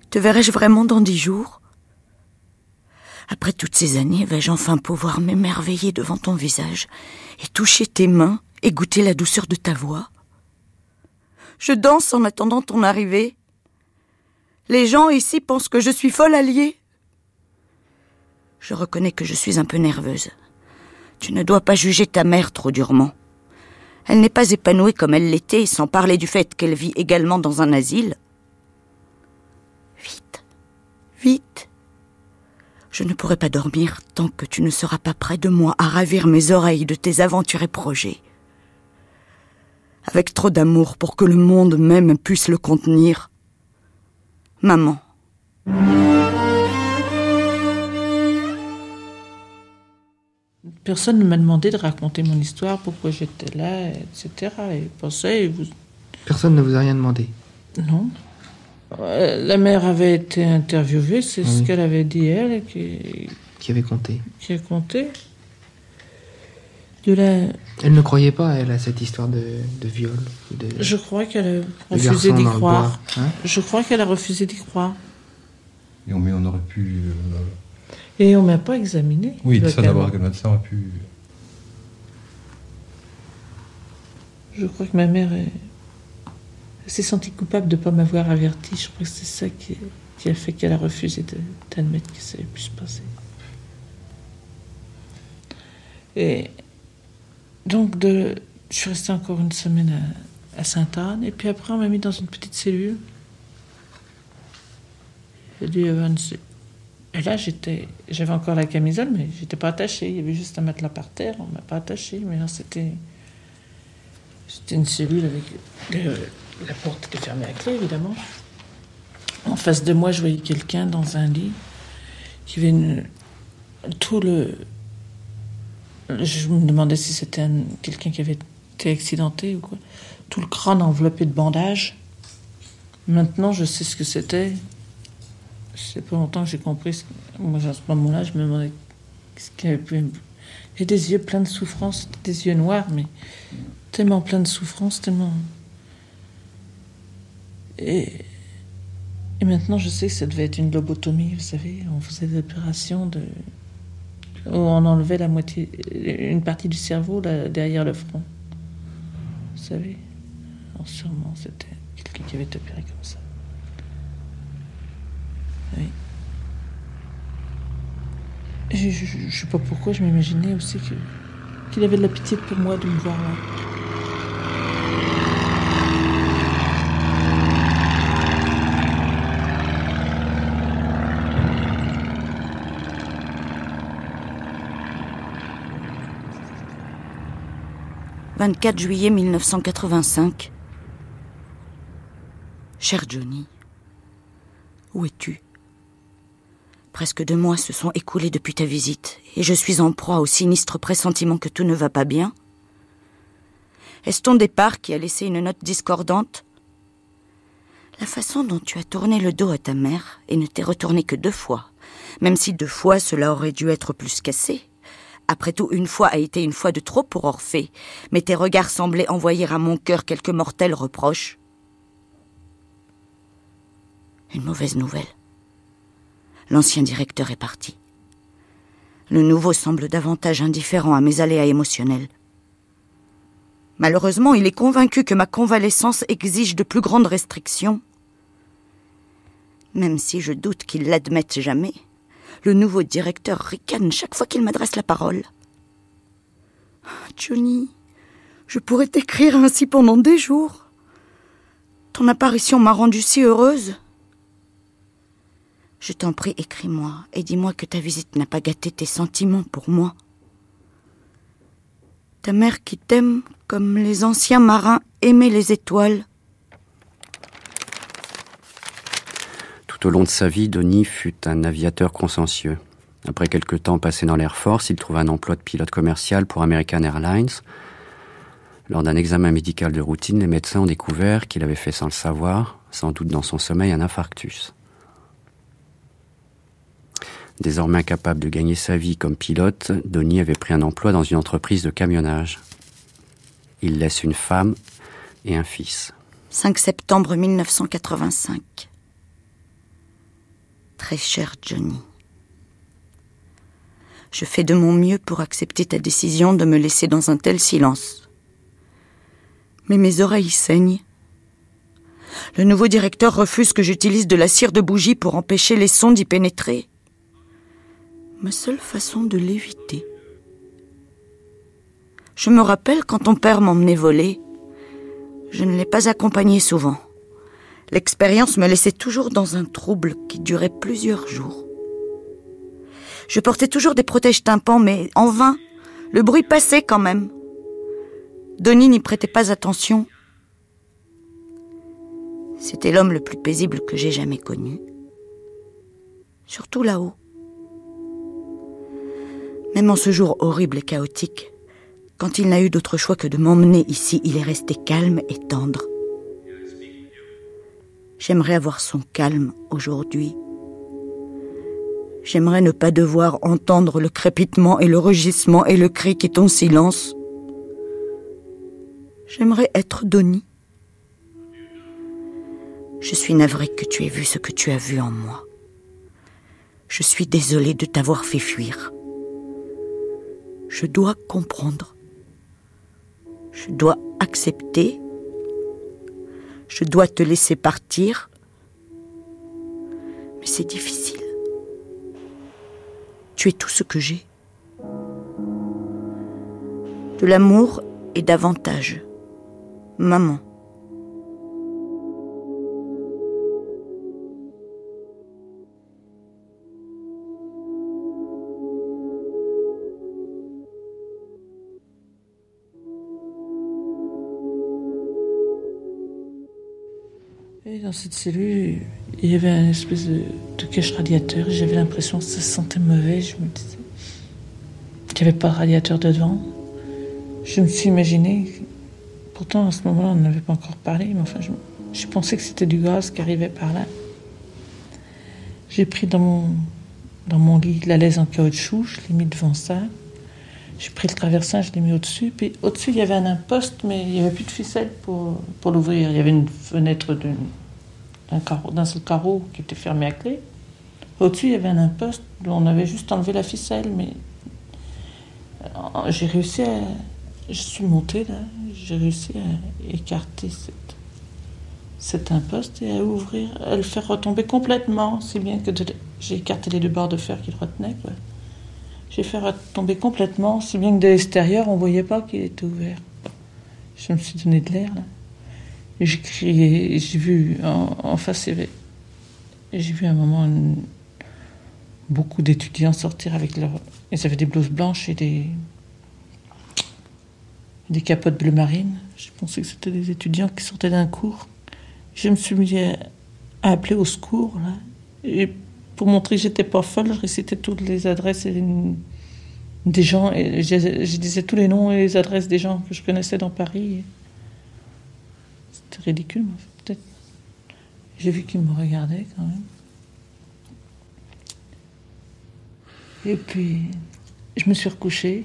Te verrai-je vraiment dans dix jours? Après toutes ces années, vais-je enfin pouvoir m'émerveiller devant ton visage et toucher tes mains et goûter la douceur de ta voix? Je danse en attendant ton arrivée. Les gens ici pensent que je suis folle alliée. Je reconnais que je suis un peu nerveuse. Tu ne dois pas juger ta mère trop durement. Elle n'est pas épanouie comme elle l'était, sans parler du fait qu'elle vit également dans un asile. Vite, vite. Je ne pourrai pas dormir tant que tu ne seras pas près de moi à ravir mes oreilles de tes aventurés projets. Avec trop d'amour pour que le monde même puisse le contenir. Maman. Personne ne m'a demandé de raconter mon histoire, pourquoi j'étais là, etc. Et vous... Personne ne vous a rien demandé? Non. Euh, La mère avait été interviewée, c'est ce qu'elle avait dit, elle, qui, Qui avait compté qui a compté. De la... Elle ne croyait pas, elle, à cette histoire de, de viol. De, Je crois qu'elle a refusé d'y croire. bois, hein? Je crois qu'elle a refusé d'y croire. Et on, mais on aurait pu. euh, Et on m'a pas examiné. Oui, ça d'abord que le médecin aurait pu. Je crois que ma mère est- s'est sentie coupable de ne pas m'avoir averti. Je crois que c'est ça qui, qui a fait qu'elle a refusé d'admettre que ça ait pu se passer. Et donc, de, je suis restée encore une semaine à, à Sainte-Anne. Et puis après, on m'a mis dans une petite cellule. J'ai dû avoir une Et là, j'étais, j'avais encore la camisole, mais j'étais pas attachée. Il y avait juste un matelas par terre. On m'a pas attachée. Mais là, c'était. C'était une cellule avec. la porte était fermée à clé, évidemment. En face de moi, je voyais quelqu'un dans un lit qui avait tout le. Je me demandais si c'était un- quelqu'un qui avait été accidenté ou quoi. Tout le crâne enveloppé de bandages. Maintenant, je sais ce que c'était. C'est pas longtemps que j'ai compris. Ce... Moi, à ce moment-là, je me demandais ce qu'il avait pu. J'ai des yeux pleins de souffrance, des yeux noirs, mais tellement pleins de souffrance, tellement. Et, et maintenant, je sais que ça devait être une lobotomie, vous savez. On faisait des opérations de. où on enlevait la moitié, une partie du cerveau là, derrière le front. Vous savez. Alors, sûrement, c'était quelqu'un qui avait opéré comme ça. Oui. Je, je, je- sais pas pourquoi, je m'imaginais aussi que qu'il avait de la pitié pour moi de me voir là. « 24 juillet 1985. Cher Johnny, où es-tu? Presque deux mois se sont écoulés depuis ta visite, et je suis en proie au sinistre pressentiment que tout ne va pas bien. Est-ce ton départ qui a laissé une note discordante? La façon dont tu as tourné le dos à ta mère et ne t'es retourné que deux fois, même si deux fois cela aurait dû être plus cassé. Après tout, une fois a été une fois de trop pour Orphée, mais tes regards semblaient envoyer à mon cœur quelques mortels reproches. Une mauvaise nouvelle. L'ancien directeur est parti. Le nouveau semble davantage indifférent à mes aléas émotionnels. Malheureusement, il est convaincu que ma convalescence exige de plus grandes restrictions. Même si je doute qu'il l'admette jamais, le nouveau directeur ricane chaque fois qu'il m'adresse la parole. Johnny, je pourrais t'écrire ainsi pendant des jours. Ton apparition m'a rendue si heureuse. Je t'en prie, écris-moi et dis-moi que ta visite n'a pas gâté tes sentiments pour moi. Ta mère qui t'aime comme les anciens marins aimaient les étoiles. Tout au long de sa vie, Donny fut un aviateur consciencieux. Après quelques temps passé dans l'Air Force, il trouva un emploi de pilote commercial pour American Airlines. Lors d'un examen médical de routine, les médecins ont découvert qu'il avait fait sans le savoir, sans doute dans son sommeil, un infarctus. Désormais incapable de gagner sa vie comme pilote, Donny avait pris un emploi dans une entreprise de camionnage. Il laisse une femme et un fils. 5 septembre 1985. Très cher Johnny, je fais de mon mieux pour accepter ta décision de me laisser dans un tel silence. Mais mes oreilles saignent. Le nouveau directeur refuse que j'utilise de la cire de bougie pour empêcher les sons d'y pénétrer. Ma seule façon de l'éviter. Je me rappelle quand ton père m'emmenait voler. Je ne l'ai pas accompagné souvent. L'expérience me laissait toujours dans un trouble qui durait plusieurs jours. Je portais toujours des protèges tympans, mais en vain. Le bruit passait quand même. Denis n'y prêtait pas attention. C'était l'homme le plus paisible que j'ai jamais connu. Surtout là-haut. Même en ce jour horrible et chaotique, quand il n'a eu d'autre choix que de m'emmener ici, il est resté calme et tendre. J'aimerais avoir son calme aujourd'hui. J'aimerais ne pas devoir entendre le crépitement et le rugissement et le cri qui ton silence. J'aimerais être Donnie. Je suis navrée que tu aies vu ce que tu as vu en moi. Je suis désolée de t'avoir fait fuir. Je dois comprendre. Je dois accepter. Je dois te laisser partir. Mais c'est difficile. Tu es tout ce que j'ai. De l'amour et davantage. Maman. Cette cellule, il y avait un espèce de, de cache radiateur j'avais l'impression que ça sentait mauvais. Je me disais qu'il n'y avait pas de radiateur dedans. Je me suis imaginé, pourtant à ce moment-là on n'avait pas encore parlé, mais enfin je, je pensais que c'était du gaz qui arrivait par là. J'ai pris dans mon, dans mon lit la laisse en caoutchouc, je l'ai mis devant ça. J'ai pris le traversin, je l'ai mis au-dessus. Puis au-dessus, il y avait un imposte, mais il n'y avait plus de ficelle pour, pour l'ouvrir. Il y avait une fenêtre d'une- d'un carreau- seul carreau qui était fermé à clé. Au-dessus, il y avait un imposte dont on avait juste enlevé la ficelle, mais euh, j'ai réussi à. Je suis montée là, j'ai réussi à écarter cette, cet imposte et à ouvrir, à le faire retomber complètement, si bien que j'ai écarté les deux barres de fer qui le retenaient. J'ai fait retomber complètement, si bien que de l'extérieur, on voyait pas qu'il était ouvert. Je me suis donné de l'air là. J'ai crié, j'ai vu en, en face, j'ai vu à un moment beaucoup d'étudiants sortir avec leur. Ils avaient des blouses blanches et des. des capotes bleu marine. Je pensais que c'était des étudiants qui sortaient d'un cours. Je me suis mis à, appeler au secours, là. Et pour montrer que j'étais pas folle, je récitais toutes les adresses des gens. Et je disais tous les noms et les adresses des gens que je connaissais dans Paris. C'était ridicule, mais peut-être. J'ai vu qu'ils me regardaient quand même. Et puis, je me suis recouchée.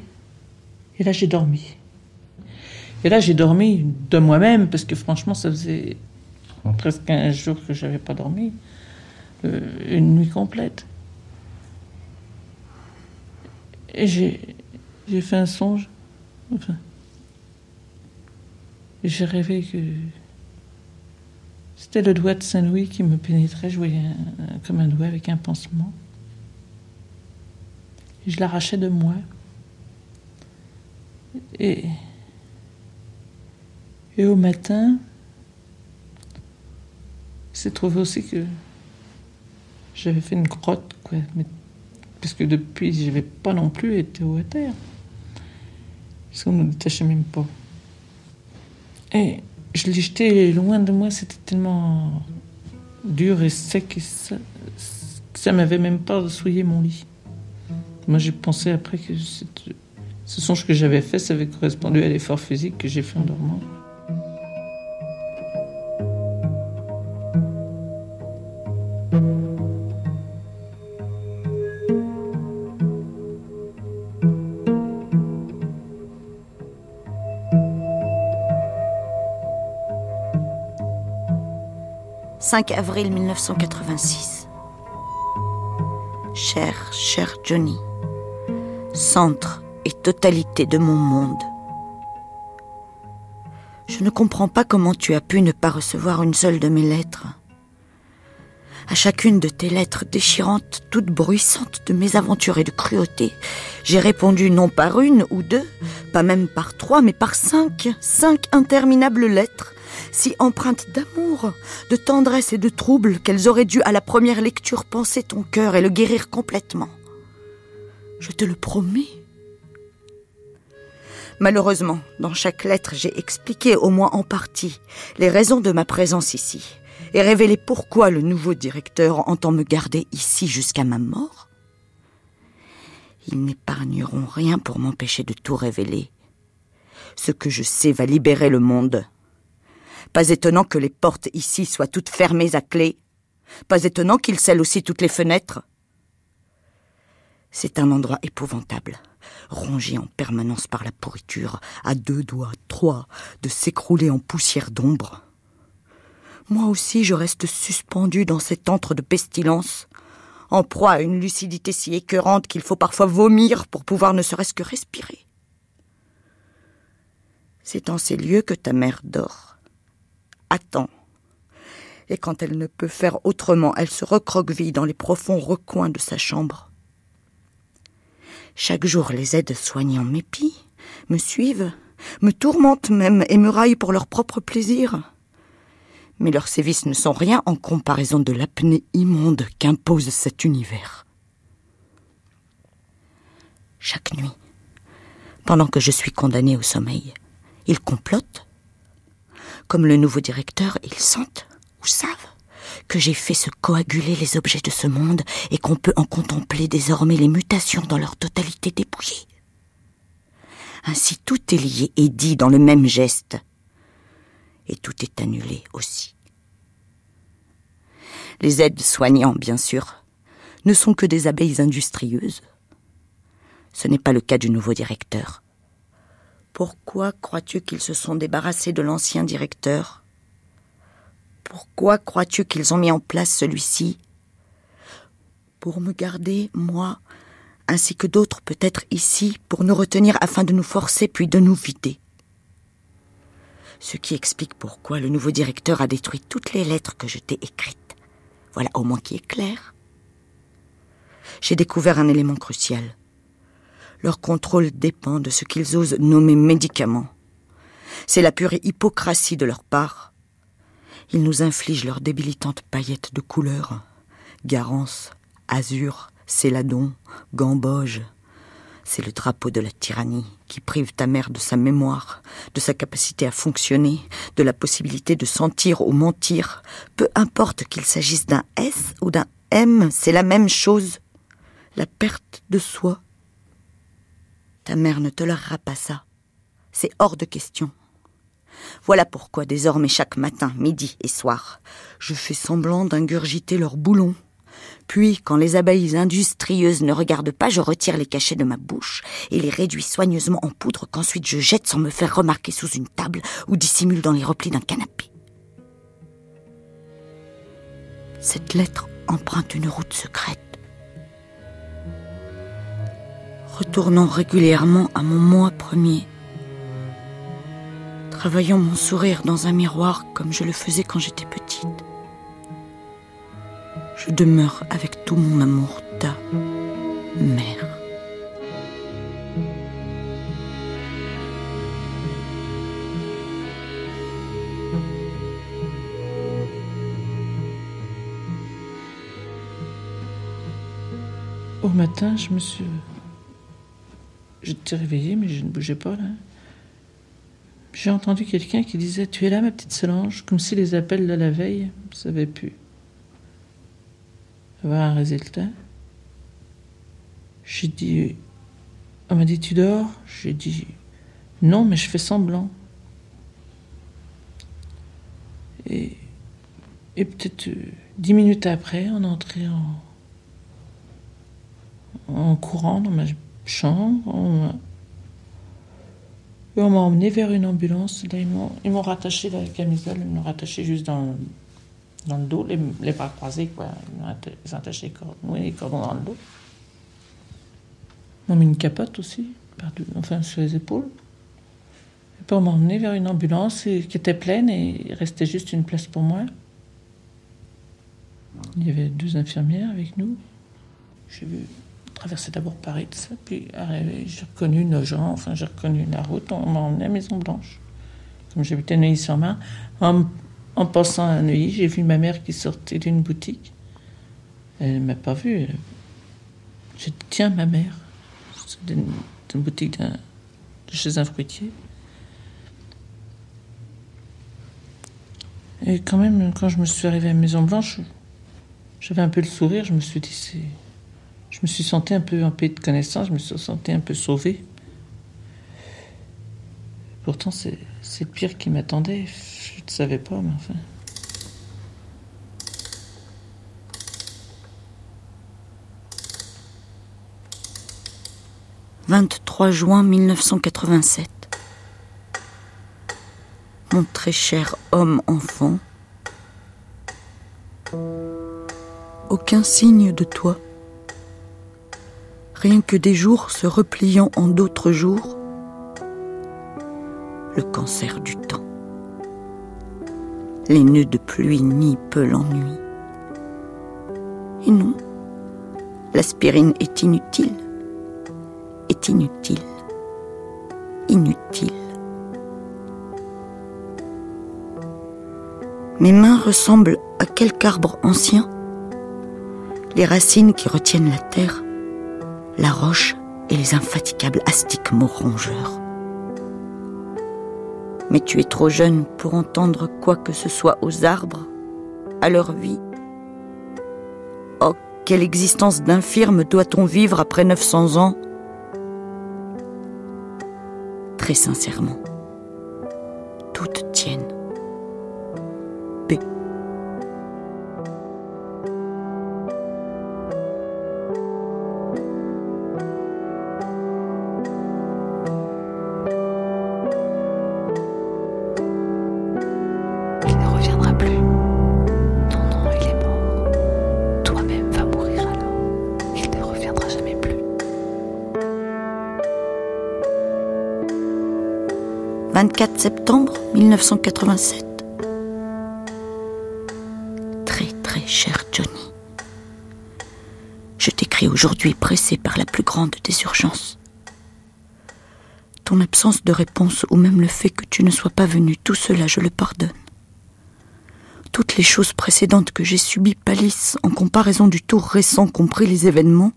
Et là, j'ai dormi. Et là, j'ai dormi de moi-même, parce que franchement, ça faisait presque un jour que j'avais pas dormi. Euh, une nuit complète. Et j'ai, j'ai fait un songe. Enfin, j'ai rêvé que c'était le doigt de Saint-Louis qui me pénétrait. Je voyais comme un doigt avec un pansement. Je l'arrachais de moi. Et, et au matin, s'est trouvé aussi que j'avais fait une grotte, quoi. Mais, parce que depuis, je n'avais pas non plus été à terre. Parce qu'on ne nous détachait même pas. Et je l'ai jeté loin de moi, c'était tellement dur et sec et ça, que ça m'avait même pas souillé mon lit. Moi, j'ai pensé après que ce songe que j'avais fait, ça avait correspondu à l'effort physique que j'ai fait en dormant. « 5 avril 1986. Cher, cher Johnny, centre et totalité de mon monde. Je ne comprends pas comment tu as pu ne pas recevoir une seule de mes lettres. À chacune de tes lettres déchirantes, toutes bruissantes de mésaventures et de cruauté, j'ai répondu non par une ou deux, pas même par trois, mais par cinq, cinq interminables lettres, si empreintes d'amour, de tendresse et de trouble qu'elles auraient dû à la première lecture penser ton cœur et le guérir complètement. Je te le promets. Malheureusement, dans chaque lettre, j'ai expliqué au moins en partie les raisons de ma présence ici et révélé pourquoi le nouveau directeur entend me garder ici jusqu'à ma mort. Ils n'épargneront rien pour m'empêcher de tout révéler. Ce que je sais va libérer le monde. Pas étonnant que les portes ici soient toutes fermées à clé. Pas étonnant qu'ils scellent aussi toutes les fenêtres. C'est un endroit épouvantable, rongé en permanence par la pourriture, à deux doigts, trois, de s'écrouler en poussière d'ombre. Moi aussi, je reste suspendu dans cet antre de pestilence, en proie à une lucidité si écœurante qu'il faut parfois vomir pour pouvoir ne serait-ce que respirer. C'est en ces lieux que ta mère dort. Attends. Et quand elle ne peut faire autrement, elle se recroqueville dans les profonds recoins de sa chambre. Chaque jour, les aides soignants m'épient, me suivent, me tourmentent même et me raillent pour leur propre plaisir. Mais leurs sévices ne sont rien en comparaison de l'apnée immonde qu'impose cet univers. Chaque nuit, pendant que je suis condamné au sommeil, ils complotent. Comme le nouveau directeur, ils sentent ou savent que j'ai fait se coaguler les objets de ce monde et qu'on peut en contempler désormais les mutations dans leur totalité dépouillée. Ainsi tout est lié et dit dans le même geste. Et tout est annulé aussi. Les aides soignants, bien sûr, ne sont que des abeilles industrieuses. Ce n'est pas le cas du nouveau directeur. Pourquoi crois-tu qu'ils se sont débarrassés de l'ancien directeur? Pourquoi crois-tu qu'ils ont mis en place celui-ci? Pour me garder, moi, ainsi que d'autres peut-être ici, pour nous retenir afin de nous forcer puis de nous vider. Ce qui explique pourquoi le nouveau directeur a détruit toutes les lettres que je t'ai écrites. Voilà au moins qui est clair. J'ai découvert un élément crucial. Leur contrôle dépend de ce qu'ils osent nommer médicaments. C'est la pure hypocratie de leur part. Ils nous infligent leurs débilitantes paillettes de couleur. Garance, azur, céladon, gamboge. C'est le drapeau de la tyrannie qui prive ta mère de sa mémoire, de sa capacité à fonctionner, de la possibilité de sentir ou mentir. Peu importe qu'il s'agisse d'un S ou d'un M, c'est la même chose. La perte de soi. Ta mère ne tolérera pas ça. C'est hors de question. Voilà pourquoi désormais chaque matin, midi et soir, je fais semblant d'ingurgiter leur boulon puis, quand les abeilles industrieuses ne regardent pas, je retire les cachets de ma bouche et les réduis soigneusement en poudre qu'ensuite je jette sans me faire remarquer sous une table ou dissimule dans les replis d'un canapé. Cette lettre emprunte une route secrète. Retournant régulièrement à mon moi premier, travaillant mon sourire dans un miroir comme je le faisais quand j'étais petite je demeure avec tout mon amour ta mère. Au matin, je me suis. J'étais réveillée, mais je ne bougeais pas là. J'ai entendu quelqu'un qui disait Tu es là, ma petite Solange Comme si les appels de la veille ne savaient plus avoir un résultat. J'ai dit, on m'a dit, tu dors? J'ai dit, non, mais je fais semblant. Et, peut-être euh, dix minutes après, on est entré en, en courant dans ma chambre. Et on m'a emmené vers une ambulance. Là, ils m'ont rattaché la camisole, ils m'ont rattaché juste dans, dans le dos, les, les bras croisés, quoi. Ils ont attaché les cordons, les cordons dans le dos. Ils m'ont mis une capote aussi, enfin sur les épaules. Et puis on m'a emmené vers une ambulance qui était pleine et il restait juste une place pour moi. Il y avait deux infirmières avec nous. J'ai vu traverser d'abord Paris, puis j'ai reconnu nos gens, enfin j'ai reconnu la route, on m'a emmené à Maison Blanche. Comme j'habitais Neuilly-sur-Marne, en passant à Neuilly, j'ai vu ma mère qui sortait d'une boutique. Elle ne m'a pas vue. J'ai dit, tiens, ma mère. C'est d'une, boutique de chez un fruitier. Et quand même, quand je me suis arrivée à Maison Blanche, j'avais un peu le sourire. Je me suis dit, c'est... Je me suis sentie un peu en paix de connaissance. Je me suis sentie un peu sauvée. Pourtant, c'est, le pire qui m'attendait. Je ne savais pas, mais enfin. « 23 juin 1987. Mon très cher homme-enfant, aucun signe de toi, rien que des jours se repliant en d'autres jours, le cancer du temps. Les nœuds de pluie n'y peu l'ennui. Et non, l'aspirine est inutile, est inutile, inutile. Mes mains ressemblent à quelque arbre ancien, les racines qui retiennent la terre, la roche et les infatigables astigmes rongeurs mais tu es trop jeune pour entendre quoi que ce soit aux arbres, à leur vie. Oh, quelle existence d'infirme doit-on vivre après 900 ans? Très sincèrement. Septembre 1987. Très très cher Johnny. Je t'écris aujourd'hui pressé par la plus grande des urgences. Ton absence de réponse ou même le fait que tu ne sois pas venu, tout cela je le pardonne. Toutes les choses précédentes que j'ai subies pâlissent en comparaison du tour récent compris les événements.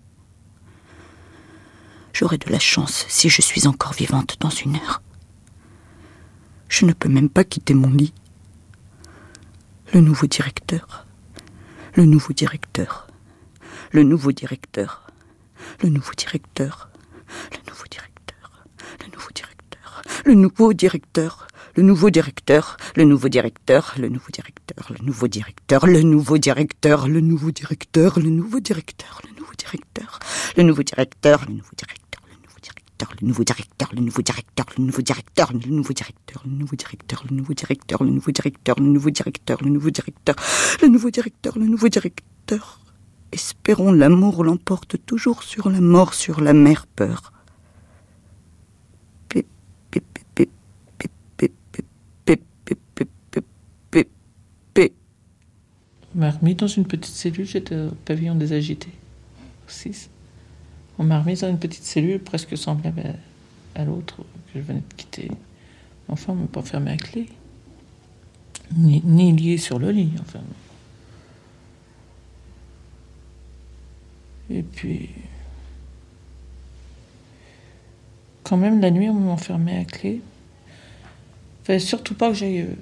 J'aurai de la chance si je suis encore vivante dans une heure. Je ne peux même pas quitter mon lit. Le nouveau directeur. Le nouveau directeur. Le nouveau directeur. Le nouveau directeur. Le nouveau directeur. Le nouveau directeur. Le nouveau directeur. Le nouveau directeur. Le nouveau directeur. Le nouveau directeur. Le nouveau directeur. Le nouveau directeur. Le nouveau directeur. Le nouveau directeur. Le nouveau directeur. Le nouveau directeur. Le nouveau directeur, le nouveau directeur, le nouveau directeur, le nouveau directeur, le nouveau directeur, le nouveau directeur, le nouveau directeur, le nouveau directeur, le nouveau directeur, le nouveau directeur, le nouveau directeur. Espérons l'amour l'emporte toujours sur la mort, sur la mère peur. M'a dans une petite cellule, j'étais au pavillon des agités, au 6. On m'a remise dans une petite cellule presque semblable à, l'autre que je venais de quitter. Enfin, on ne m'a pas fermé à clé. Ni, ni sur le lit, enfin. Et puis. Quand même, la nuit, on m'a enfermé à clé. Fallait surtout pas que j'aille. euh,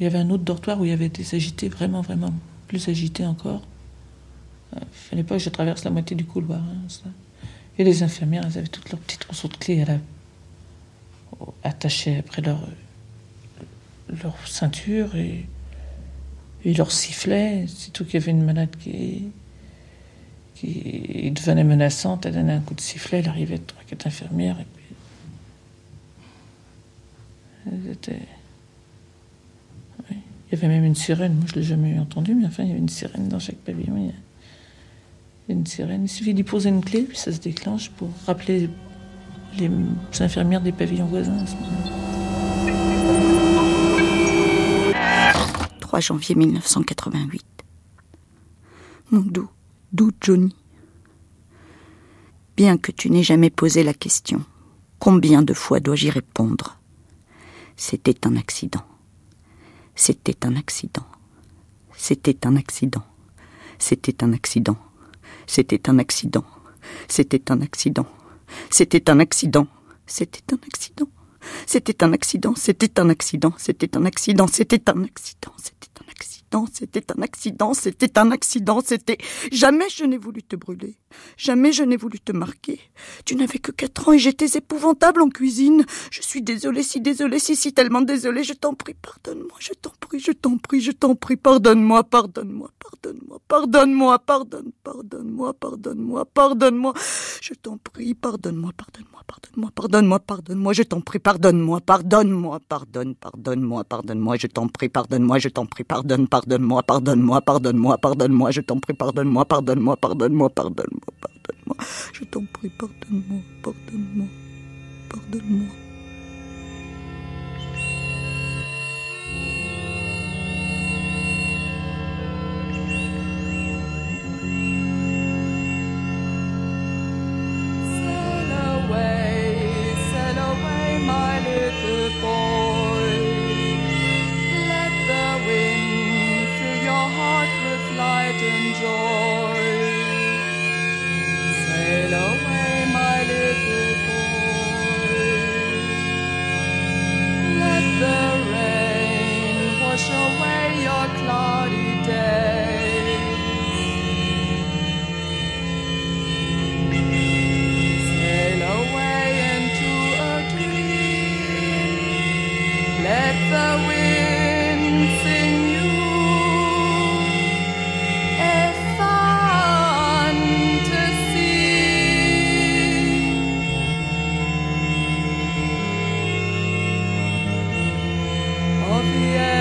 Il y avait un autre dortoir où il y avait des agités, vraiment, vraiment plus agités encore. Il fallait pas que je traverse la moitié du couloir. hein. Et les infirmières, elles avaient toutes leurs petits trousseaux de clés à la... attachés après leur, leur ceinture et, et leur sifflet. Surtout qu'il y avait une malade qui, qui devenait menaçante, elle donnait un coup de sifflet, elle arrivait trois, quatre infirmières et puis. Elles étaient. Il y avait même une sirène, moi je l'ai jamais entendue, mais enfin il y avait une sirène dans chaque pavillon. Une sirène. Il suffit d'y poser une clé, puis ça se déclenche pour rappeler les infirmières des pavillons voisins. ce moment-là. 3 janvier 1988. Mon doux, doux Johnny? Bien que tu n'aies jamais posé la question, combien de fois dois-je y répondre? C'était un accident. C'était un accident. C'était un accident. C'était un accident. C'était un accident. C'était un accident. C'était un accident. C'était un accident. C'était un accident. C'était un accident. C'était un accident. C'était un accident. C'était un accident. C'était un accident. C'était jamais je n'ai voulu te brûler. Jamais je n'ai voulu te marquer. Tu n'avais que quatre ans et j'étais épouvantable en cuisine. Je suis désolée, si désolée, si si tellement désolée. Je t'en prie, pardonne-moi. Je t'en prie, je t'en prie, je t'en prie. Pardonne-moi, pardonne-moi, pardonne-moi, pardonne-moi, pardonne, pardonne-moi, pardonne-moi, pardonne-moi. Je t'en prie, pardonne-moi, pardonne-moi, pardonne-moi, pardonne-moi, pardonne-moi. Je t'en prie, pardonne-moi, pardonne-moi, pardonne, pardonne-moi, pardonne-moi. Je t'en prie, pardonne-moi, je t'en prie, pardonne, pardonne-moi, pardonne-moi, pardonne-moi, pardonne-moi. Je t'en prie, pardonne-moi, pardonne-moi, pardonne-moi, pardonne-moi, pardonne-moi. Je t'en prie, pardonne-moi, pardonne-moi, pardonne-moi. of the air.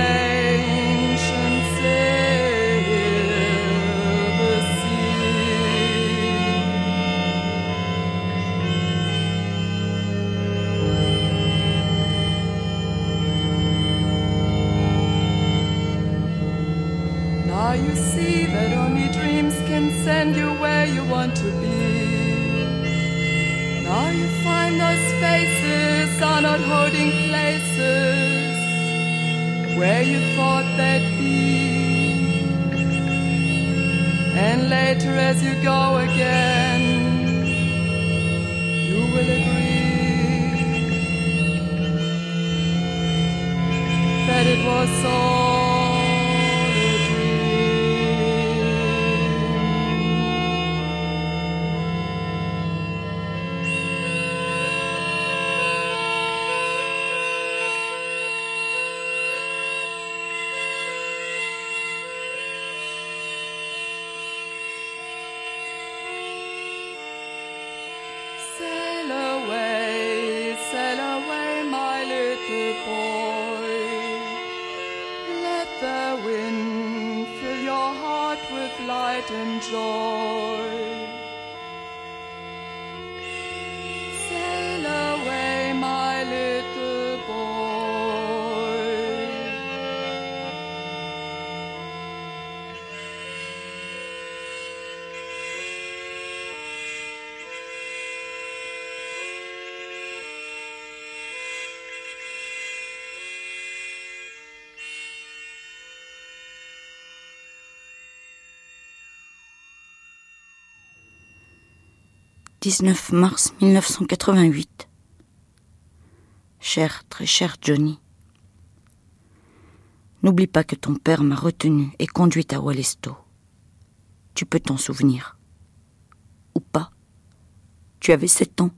19 mars 1988. Cher, très cher Johnny, n'oublie pas que ton père m'a retenu et conduit à Wallesto. Tu peux t'en souvenir. Ou pas. Tu avais sept ans.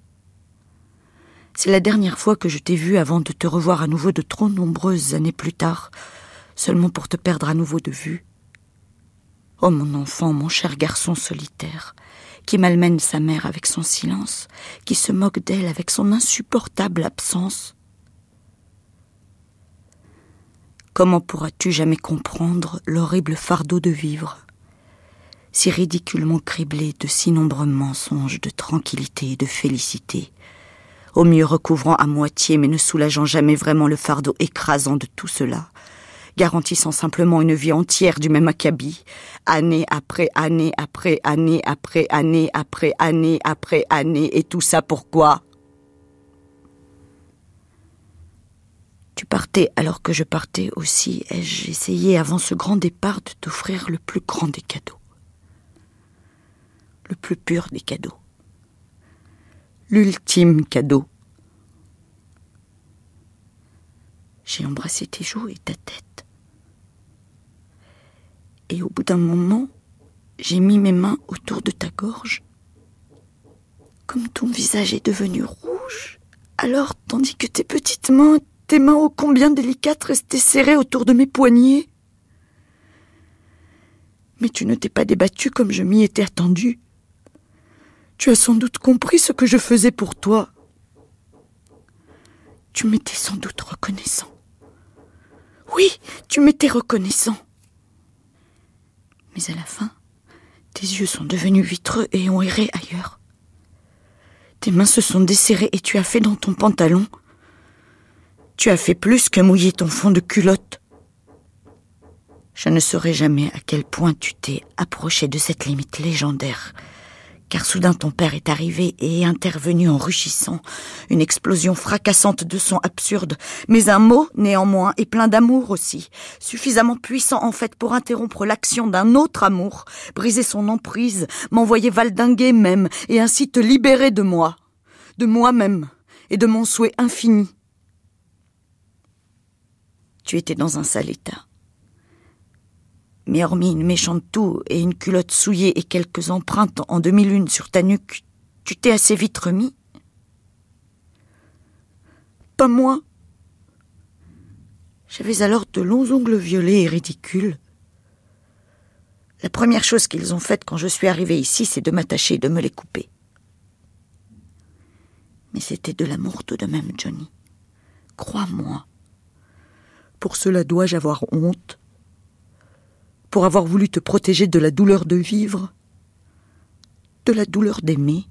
C'est la dernière fois que je t'ai vu avant de te revoir à nouveau de trop nombreuses années plus tard, seulement pour te perdre à nouveau de vue. Oh mon enfant, mon cher garçon solitaire, qui malmène sa mère avec son silence, qui se moque d'elle avec son insupportable absence. Comment pourras-tu jamais comprendre l'horrible fardeau de vivre, si ridiculement criblé de si nombreux mensonges de tranquillité et de félicité, au mieux recouvrant à moitié mais ne soulageant jamais vraiment le fardeau écrasant de tout cela, garantissant simplement une vie entière du même acabit, année après année après année après année après année après année, et tout ça pourquoi? Tu partais alors que je partais aussi, ai-je essayé avant ce grand départ de t'offrir le plus grand des cadeaux, le plus pur des cadeaux, l'ultime cadeau. J'ai embrassé tes joues et ta tête. Et au bout d'un moment, j'ai mis mes mains autour de ta gorge. Comme ton visage est devenu rouge, alors tandis que tes petites mains, tes mains ô combien délicates restaient serrées autour de mes poignets. Mais tu ne t'es pas débattu comme je m'y étais attendu. Tu as sans doute compris ce que je faisais pour toi. Tu m'étais sans doute reconnaissant. Oui, tu m'étais reconnaissant. Mais à la fin, tes yeux sont devenus vitreux et ont erré ailleurs. Tes mains se sont desserrées et tu as fait dans ton pantalon. Tu as fait plus que mouiller ton fond de culotte. Je ne saurais jamais à quel point tu t'es approché de cette limite légendaire car soudain ton père est arrivé et est intervenu en rugissant, une explosion fracassante de sons absurdes, mais un mot, néanmoins, et plein d'amour aussi, suffisamment puissant en fait pour interrompre l'action d'un autre amour, briser son emprise, m'envoyer valdinguer même, et ainsi te libérer de moi, de moi-même, et de mon souhait infini. Tu étais dans un sale état mais hormis une méchante toux et une culotte souillée et quelques empreintes en demi-lune sur ta nuque, tu t'es assez vite remis? Pas moi. J'avais alors de longs ongles violets et ridicules. La première chose qu'ils ont faite quand je suis arrivée ici, c'est de m'attacher et de me les couper. Mais c'était de l'amour tout de même, Johnny. Crois-moi. Pour cela dois-je avoir honte? Pour avoir voulu te protéger de la douleur de vivre, de la douleur d'aimer.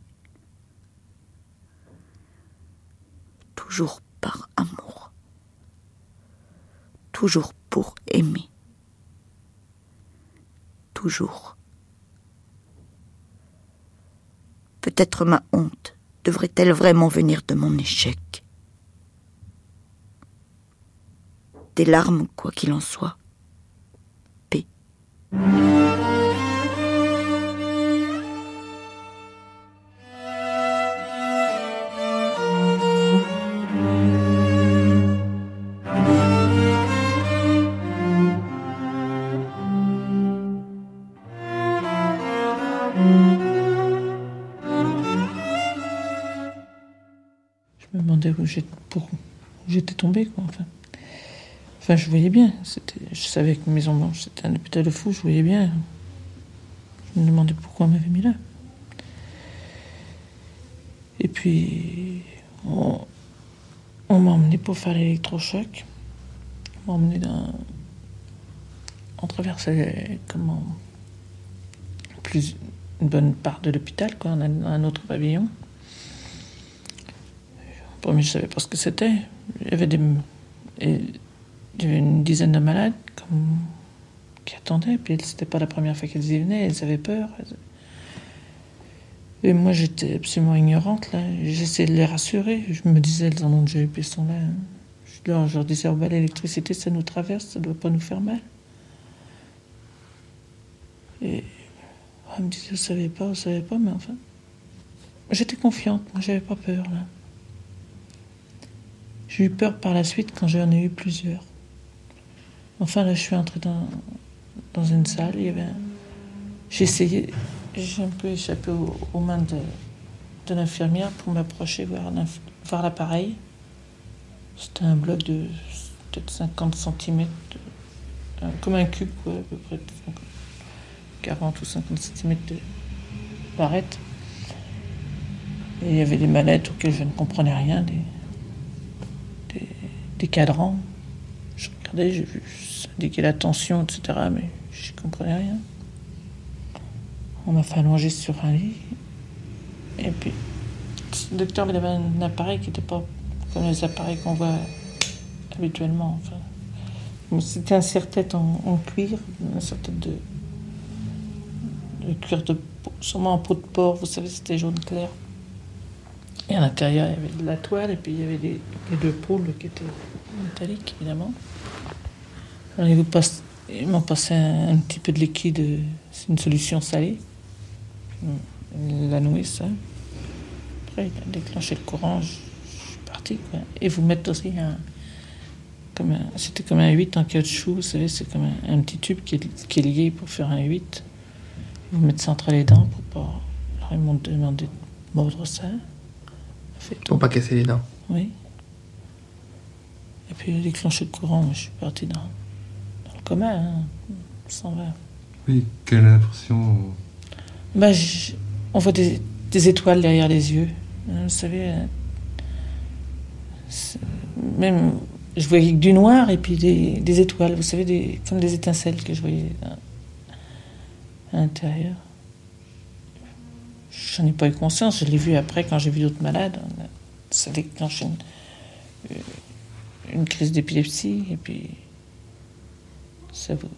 Toujours par amour, toujours pour aimer, toujours Peut-être ma honte devrait-elle vraiment venir de mon échec. Des larmes, quoi qu'il en soit. Je me demandais où j'étais tombée, quoi, enfin. Je voyais bien. Je savais que Maison Blanche, c'était un hôpital de fou, je voyais bien. Je me demandais pourquoi on m'avait mis là. Et puis, on, m'a emmené pour faire l'électrochoc. On m'a emmené dans. On traversait, comment. Plus une bonne part de l'hôpital, quoi, on a un autre pavillon. Premier, je savais pas ce que c'était. Il y avait des. Il y avait une dizaine de malades comme, qui attendaient. Puis c'était pas la première fois qu'elles y venaient. Elles avaient peur. Et moi, j'étais absolument ignorante. là. J'essayais de les rassurer. Je me disais, elles en ont déjà eu, puis sont là. Je leur, je leur disais, oh, bah, l'électricité, ça nous traverse, ça doit pas nous faire mal. Et oh, elles me disaient, vous savez pas, vous savez pas, mais enfin. J'étais confiante, moi, j'avais pas peur, là. J'ai eu peur par la suite quand j'en ai eu plusieurs. Enfin, là, je suis entrée dans, dans une salle. J'ai essayé, j'ai un peu échappé aux, mains de, de l'infirmière pour m'approcher, voir, l'appareil. C'était un bloc de peut-être 50 cm, comme un cube, à peu près de 40 ou 50 cm de barrette. Et il y avait des mallettes auxquelles je ne comprenais rien, des, des cadrans. Regardais, j'ai vu, ça indiquait la tension, etc., mais je comprenais rien. On m'a fait allonger sur un lit. Et puis, le docteur avait un appareil qui n'était pas comme les appareils qu'on voit habituellement. C'était un serre-tête en, cuir, un serre-tête de, cuir de sûrement en peau de porc, vous savez, c'était jaune clair. Et à l'intérieur, il y avait de la toile, et puis il y avait des, les deux poules qui étaient métalliques, évidemment. Ils m'ont passé un, un petit peu de liquide, euh, c'est une solution salée? La nouille, ça. Après, il a déclenché le courant, je, je suis parti. Quoi. Et vous mettent aussi un. Comme un- c'était comme un 8 en caoutchouc, vous savez, c'est comme un, un petit tube qui est, qui est lié pour faire un 8. Vous mettez ça entre les dents pour pas. Alors, ils m'ont demandé de mordre ça. Fait Pour pas casser les dents. oui. Et puis, il a déclenché le courant, moi, je suis parti dans, hein, 120. Oui, quelle impression Bah, je- on voit des, des étoiles derrière les yeux. hein, Vous savez, euh, c'est- même je voyais du noir et puis des, des étoiles, vous savez, des, comme des étincelles que je voyais à, à l'intérieur. J'en ai pas eu conscience, je l'ai vu après quand j'ai vu d'autres malades. On a- Ça déclenche une, euh, une crise d'épilepsie et puis ça vous.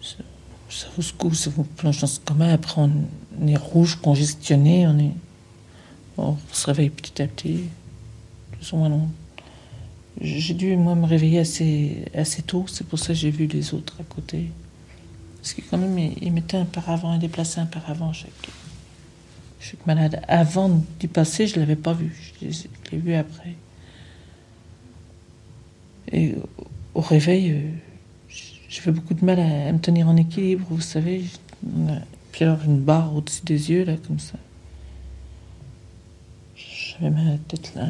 ça, ça vous secoue, ça vous plonge dans ce coma. Après, on, est rouge, congestionné, on se réveille petit à petit. J'ai dû, moi, me réveiller assez, assez tôt. C'est pour ça que j'ai vu les autres à côté. Parce que, quand même, ils mettaient un paravent, ils déplaçaient un paravent chaque, chaque malade. Avant d'y passer, je ne l'avais pas vu. Je l'ai vu après. Et au- réveil, euh, j'avais beaucoup de mal à, me tenir en équilibre, vous savez. Puis alors, une barre au-dessus des yeux, là, comme ça. J'avais la tête là.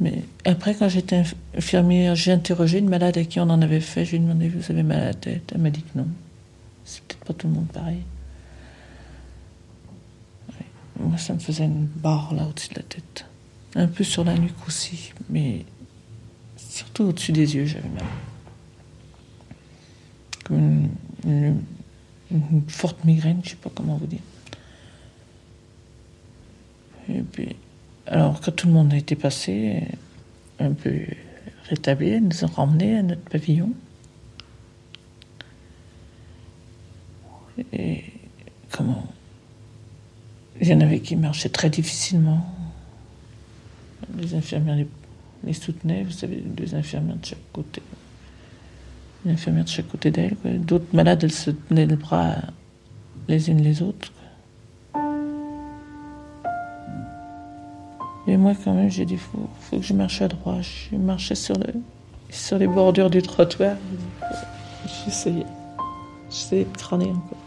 Mais après, quand j'étais inf- infirmière, j'ai interrogé une malade à qui on en avait fait. Je lui ai demandé, vous avez mal à la tête? Elle m'a dit que non. C'est peut-être pas tout le monde pareil. Moi, ça me faisait une barre là au-dessus de la tête. Un peu sur la nuque aussi, mais surtout au-dessus des yeux, j'avais mal. Comme une, forte migraine, je sais pas comment vous dire. Et puis, alors, quand tout le monde a été passé, un peu rétabli, ils nous ont ramenés à notre pavillon. Et comment? Il y en avait qui marchaient très difficilement. Les infirmières les, les soutenaient, vous savez, deux infirmières de chaque côté. Une infirmière de chaque côté d'elle. D'autres malades, elles se tenaient le bras les unes les autres. Et moi, quand même, j'ai dit, faut, faut que je marche à droite. Je marchais sur, le, sur les bordures du trottoir. J'essayais. J'essayais de crâner encore.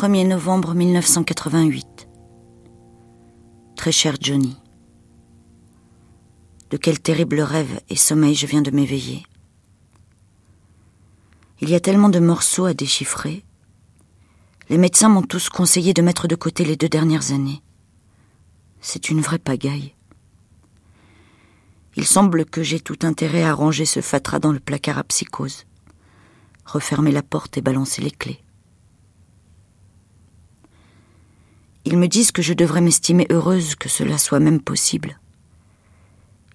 1er novembre 1988. Très cher Johnny, de quel terrible rêve et sommeil je viens de m'éveiller. Il y a tellement de morceaux à déchiffrer. Les médecins m'ont tous conseillé de mettre de côté les deux dernières années. C'est une vraie pagaille. Il semble que j'ai tout intérêt à ranger ce fatras dans le placard à psychose, refermer la porte et balancer les clés. Ils me disent que je devrais m'estimer heureuse que cela soit même possible.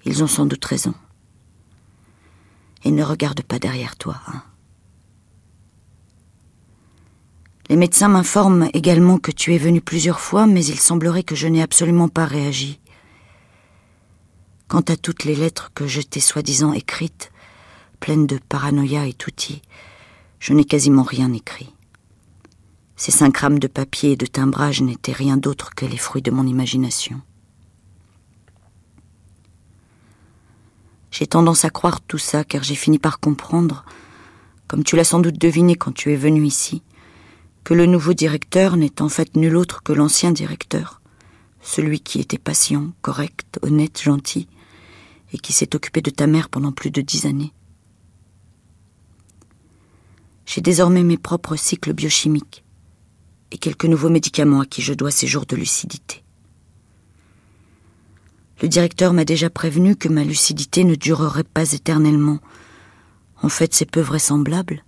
Ils ont sans doute raison. Et ne regarde pas derrière toi. Hein. Les médecins m'informent également que tu es venu plusieurs fois, mais il semblerait que je n'ai absolument pas réagi. Quant à toutes les lettres que je t'ai soi-disant écrites, pleines de paranoïa et toutis, je n'ai quasiment rien écrit. Ces cinq rames de papier et de timbrage n'étaient rien d'autre que les fruits de mon imagination. J'ai tendance à croire tout ça car j'ai fini par comprendre, comme tu l'as sans doute deviné quand tu es venu ici, que le nouveau directeur n'est en fait nul autre que l'ancien directeur, celui qui était patient, correct, honnête, gentil, et qui s'est occupé de ta mère pendant plus de dix années. J'ai désormais mes propres cycles biochimiques et quelques nouveaux médicaments à qui je dois ces jours de lucidité. Le directeur m'a déjà prévenu que ma lucidité ne durerait pas éternellement. En fait, c'est peu vraisemblable.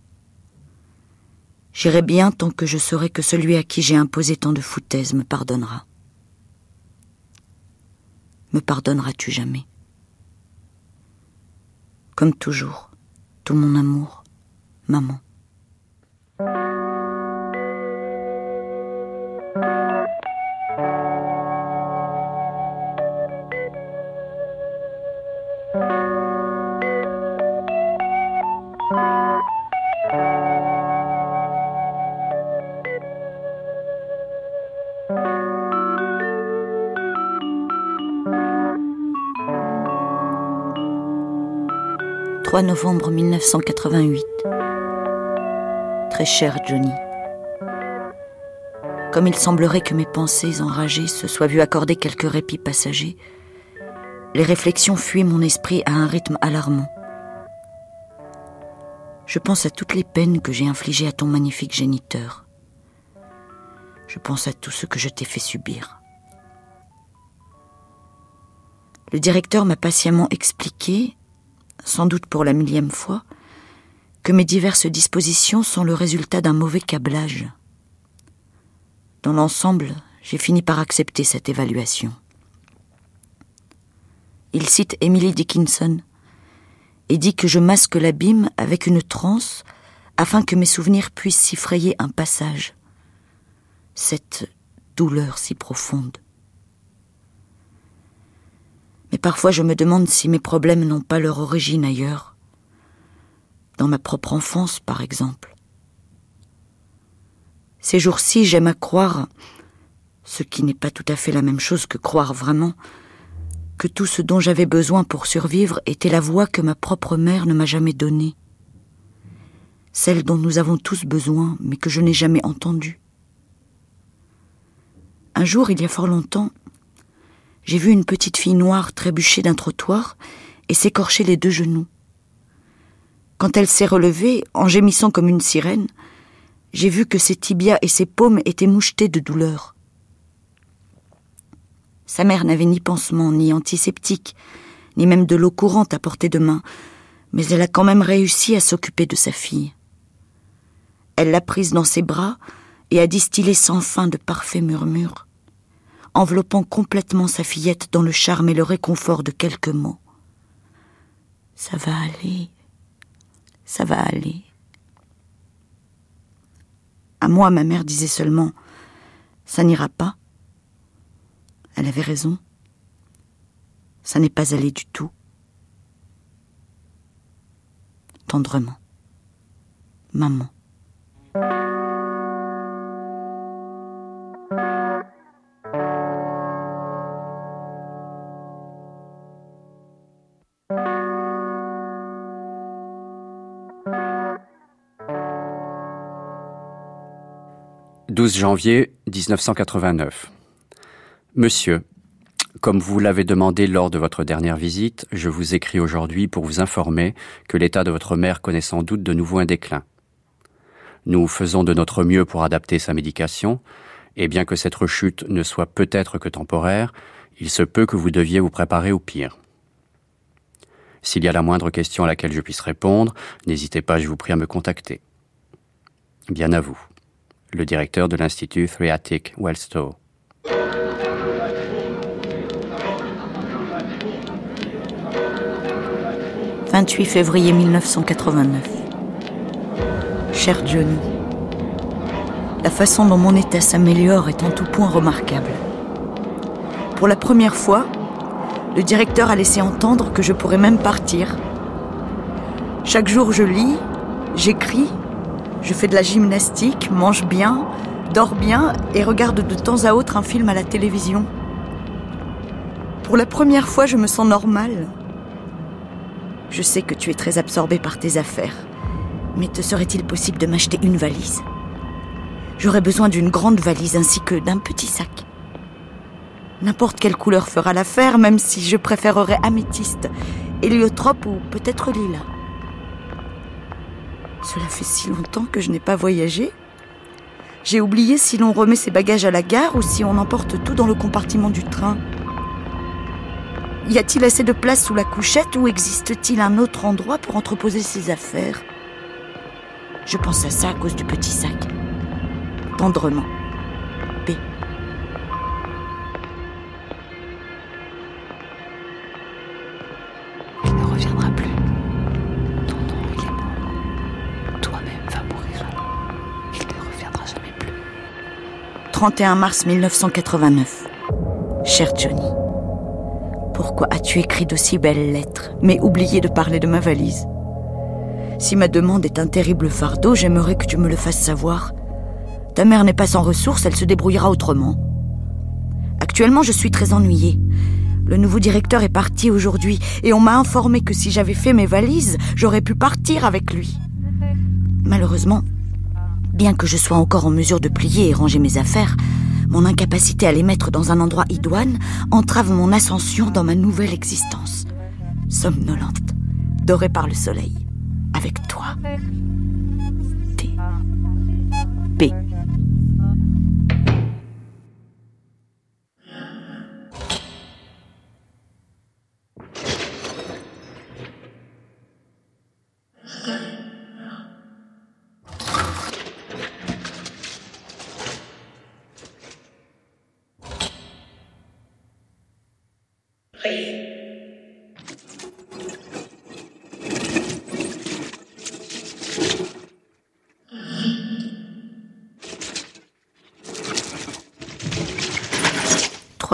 J'irai bien tant que je saurai que celui à qui j'ai imposé tant de foutaises me pardonnera. Me pardonneras-tu jamais? Comme toujours, tout mon amour, maman. « 3 novembre 1988. Très cher Johnny. Comme il semblerait que mes pensées enragées se soient vues accorder quelques répits passagers, les réflexions fuient mon esprit à un rythme alarmant. Je pense à toutes les peines que j'ai infligées à ton magnifique géniteur. Je pense à tout ce que je t'ai fait subir. Le directeur m'a patiemment expliqué, sans doute pour la millième fois, que mes diverses dispositions sont le résultat d'un mauvais câblage. Dans l'ensemble, j'ai fini par accepter cette évaluation. Il cite Emily Dickinson et dit que je masque l'abîme avec une transe afin que mes souvenirs puissent s'y frayer un passage. Cette douleur si profonde. Mais parfois je me demande si mes problèmes n'ont pas leur origine ailleurs. Dans ma propre enfance, par exemple. Ces jours-ci, j'aime à croire, ce qui n'est pas tout à fait la même chose que croire vraiment, que tout ce dont j'avais besoin pour survivre était la voix que ma propre mère ne m'a jamais donnée. Celle dont nous avons tous besoin, mais que je n'ai jamais entendue. Un jour, il y a fort longtemps, j'ai vu une petite fille noire trébucher d'un trottoir et s'écorcher les deux genoux. Quand elle s'est relevée, en gémissant comme une sirène, j'ai vu que ses tibias et ses paumes étaient mouchetés de douleur. Sa mère n'avait ni pansement, ni antiseptique, ni même de l'eau courante à portée de main, mais elle a quand même réussi à s'occuper de sa fille. Elle l'a prise dans ses bras et a distillé sans fin de parfaits murmures, enveloppant complètement sa fillette dans le charme et le réconfort de quelques mots. Ça va aller. Ça va aller. À moi, ma mère disait seulement Ça n'ira pas. Elle avait raison. Ça n'est pas allé du tout. Tendrement. Maman. 12 janvier 1989. Monsieur, comme vous l'avez demandé lors de votre dernière visite, je vous écris aujourd'hui pour vous informer que l'état de votre mère connaît sans doute de nouveau un déclin. Nous faisons de notre mieux pour adapter sa médication, et bien que cette rechute ne soit peut-être que temporaire, il se peut que vous deviez vous préparer au pire. S'il y a la moindre question à laquelle je puisse répondre, n'hésitez pas, je vous prie, à me contacter. Bien à vous le directeur de l'Institut Threatic Wellstow. « 28 février 1989. Cher Johnny, la façon dont mon état s'améliore est en tout point remarquable. Pour la première fois, le directeur a laissé entendre que je pourrais même partir. Chaque jour, je lis, j'écris je fais de la gymnastique, mange bien, dors bien et regarde de temps à autre un film à la télévision. Pour la première fois, je me sens normale. Je sais que tu es très absorbé par tes affaires, mais te serait-il possible de m'acheter une valise? J'aurais besoin d'une grande valise ainsi que d'un petit sac. N'importe quelle couleur fera l'affaire, même si je préférerais améthyste, héliotrope ou peut-être lilas. Cela fait si longtemps que je n'ai pas voyagé. J'ai oublié si l'on remet ses bagages à la gare ou si on emporte tout dans le compartiment du train. Y a-t-il assez de place sous la couchette ou existe-t-il un autre endroit pour entreposer ses affaires? Je pense à ça à cause du petit sac. Tendrement. 31 mars 1989. Cher Johnny, pourquoi as-tu écrit d'aussi belles lettres, mais oublié de parler de ma valise? Si ma demande est un terrible fardeau, j'aimerais que tu me le fasses savoir. Ta mère n'est pas sans ressources, elle se débrouillera autrement. Actuellement, je suis très ennuyée. Le nouveau directeur est parti aujourd'hui et on m'a informé que si j'avais fait mes valises, j'aurais pu partir avec lui. Malheureusement, bien que je sois encore en mesure de plier et ranger mes affaires, mon incapacité à les mettre dans un endroit idoine entrave mon ascension dans ma nouvelle existence. Somnolente, dorée par le soleil, avec toi. T. P. «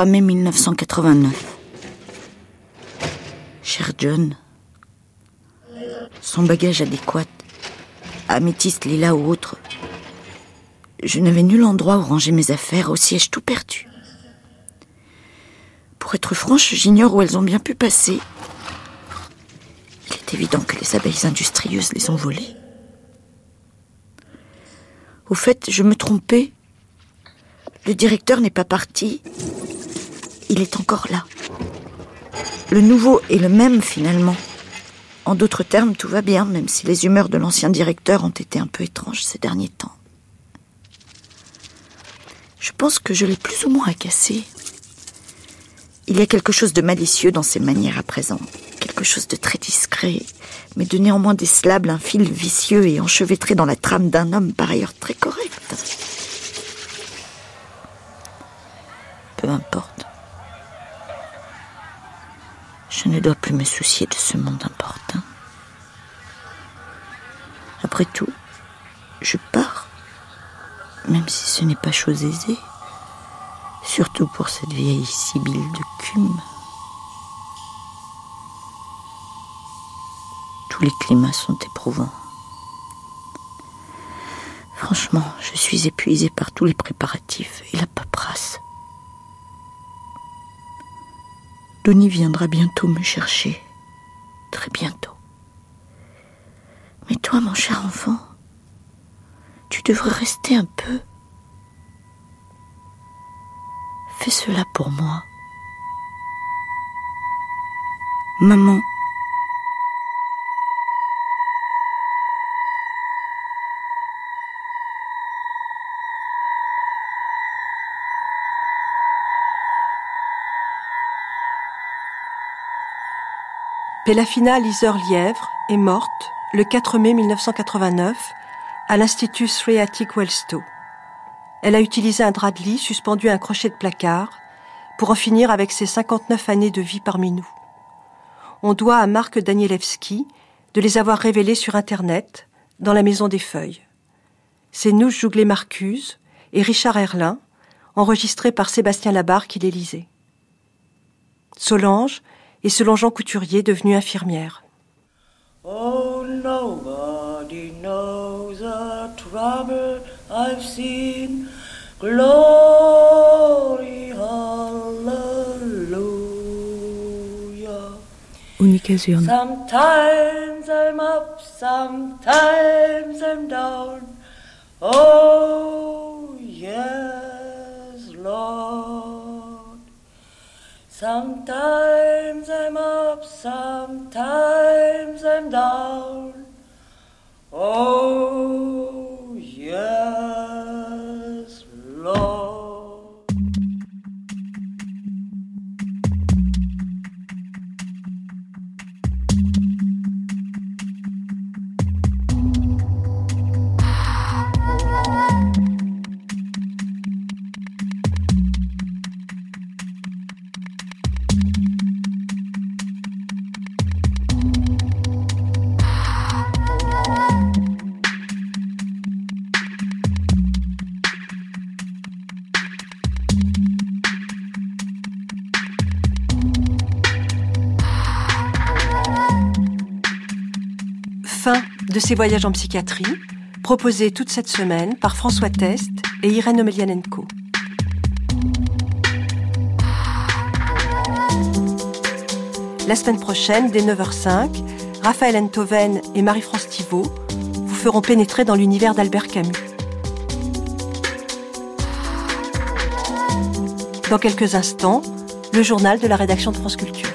3 mai 1989. Cher John, son bagage adéquat, améthyste, lilas ou autre, je n'avais nul endroit où ranger mes affaires, aussi ai-je tout perdu. Pour être franche, j'ignore où elles ont bien pu passer. Il est évident que les abeilles industrieuses les ont volées. Au fait, je me trompais. Le directeur n'est pas parti. Il est encore là. Le nouveau est le même finalement. En d'autres termes, tout va bien, même si les humeurs de l'ancien directeur ont été un peu étranges ces derniers temps. Je pense que je l'ai plus ou moins agacé. Il y a quelque chose de malicieux dans ses manières à présent, quelque chose de très discret, mais de néanmoins décelable, un fil vicieux et enchevêtré dans la trame d'un homme par ailleurs très correct. Peu importe. Je ne dois plus me soucier de ce monde important. Après tout, je pars, même si ce n'est pas chose aisée, surtout pour cette vieille sibylle de cume. Tous les climats sont éprouvants. Franchement, je suis épuisée par tous les préparatifs et la paperasse. Denis viendra bientôt me chercher. Très bientôt. Mais toi, mon cher enfant, tu devrais rester un peu. Fais cela pour moi. Maman. Pélafina Lieseur-Lièvre est morte le 4 mai 1989 à l'Institut Sreatic Welstow. Elle a utilisé un drap de lit suspendu à un crochet de placard pour en finir avec ses 59 années de vie parmi nous. On doit à Marc Danielewski de les avoir révélées sur Internet, dans la Maison des Feuilles. C'est Nouche Jouglé-Marcuse et Richard Erlin, enregistrés par Sébastien Labarre qui les. Solange et selon Jean Couturier, devenue infirmière. Oh, nobody knows the trouble I've seen. Glory, hallelujah. Unica Zurne. Sometimes I'm up, sometimes I'm down. Oh, yes, Lord. Sometimes I'm up, sometimes I'm down. Oh, Voyages en psychiatrie, proposés toute cette semaine par François Test et Irène Omelianenko. La semaine prochaine, dès 9h05, Raphaël Enthoven et Marie-France Thibault vous feront pénétrer dans l'univers d'Albert Camus. Dans quelques instants, le journal de la rédaction de France Culture.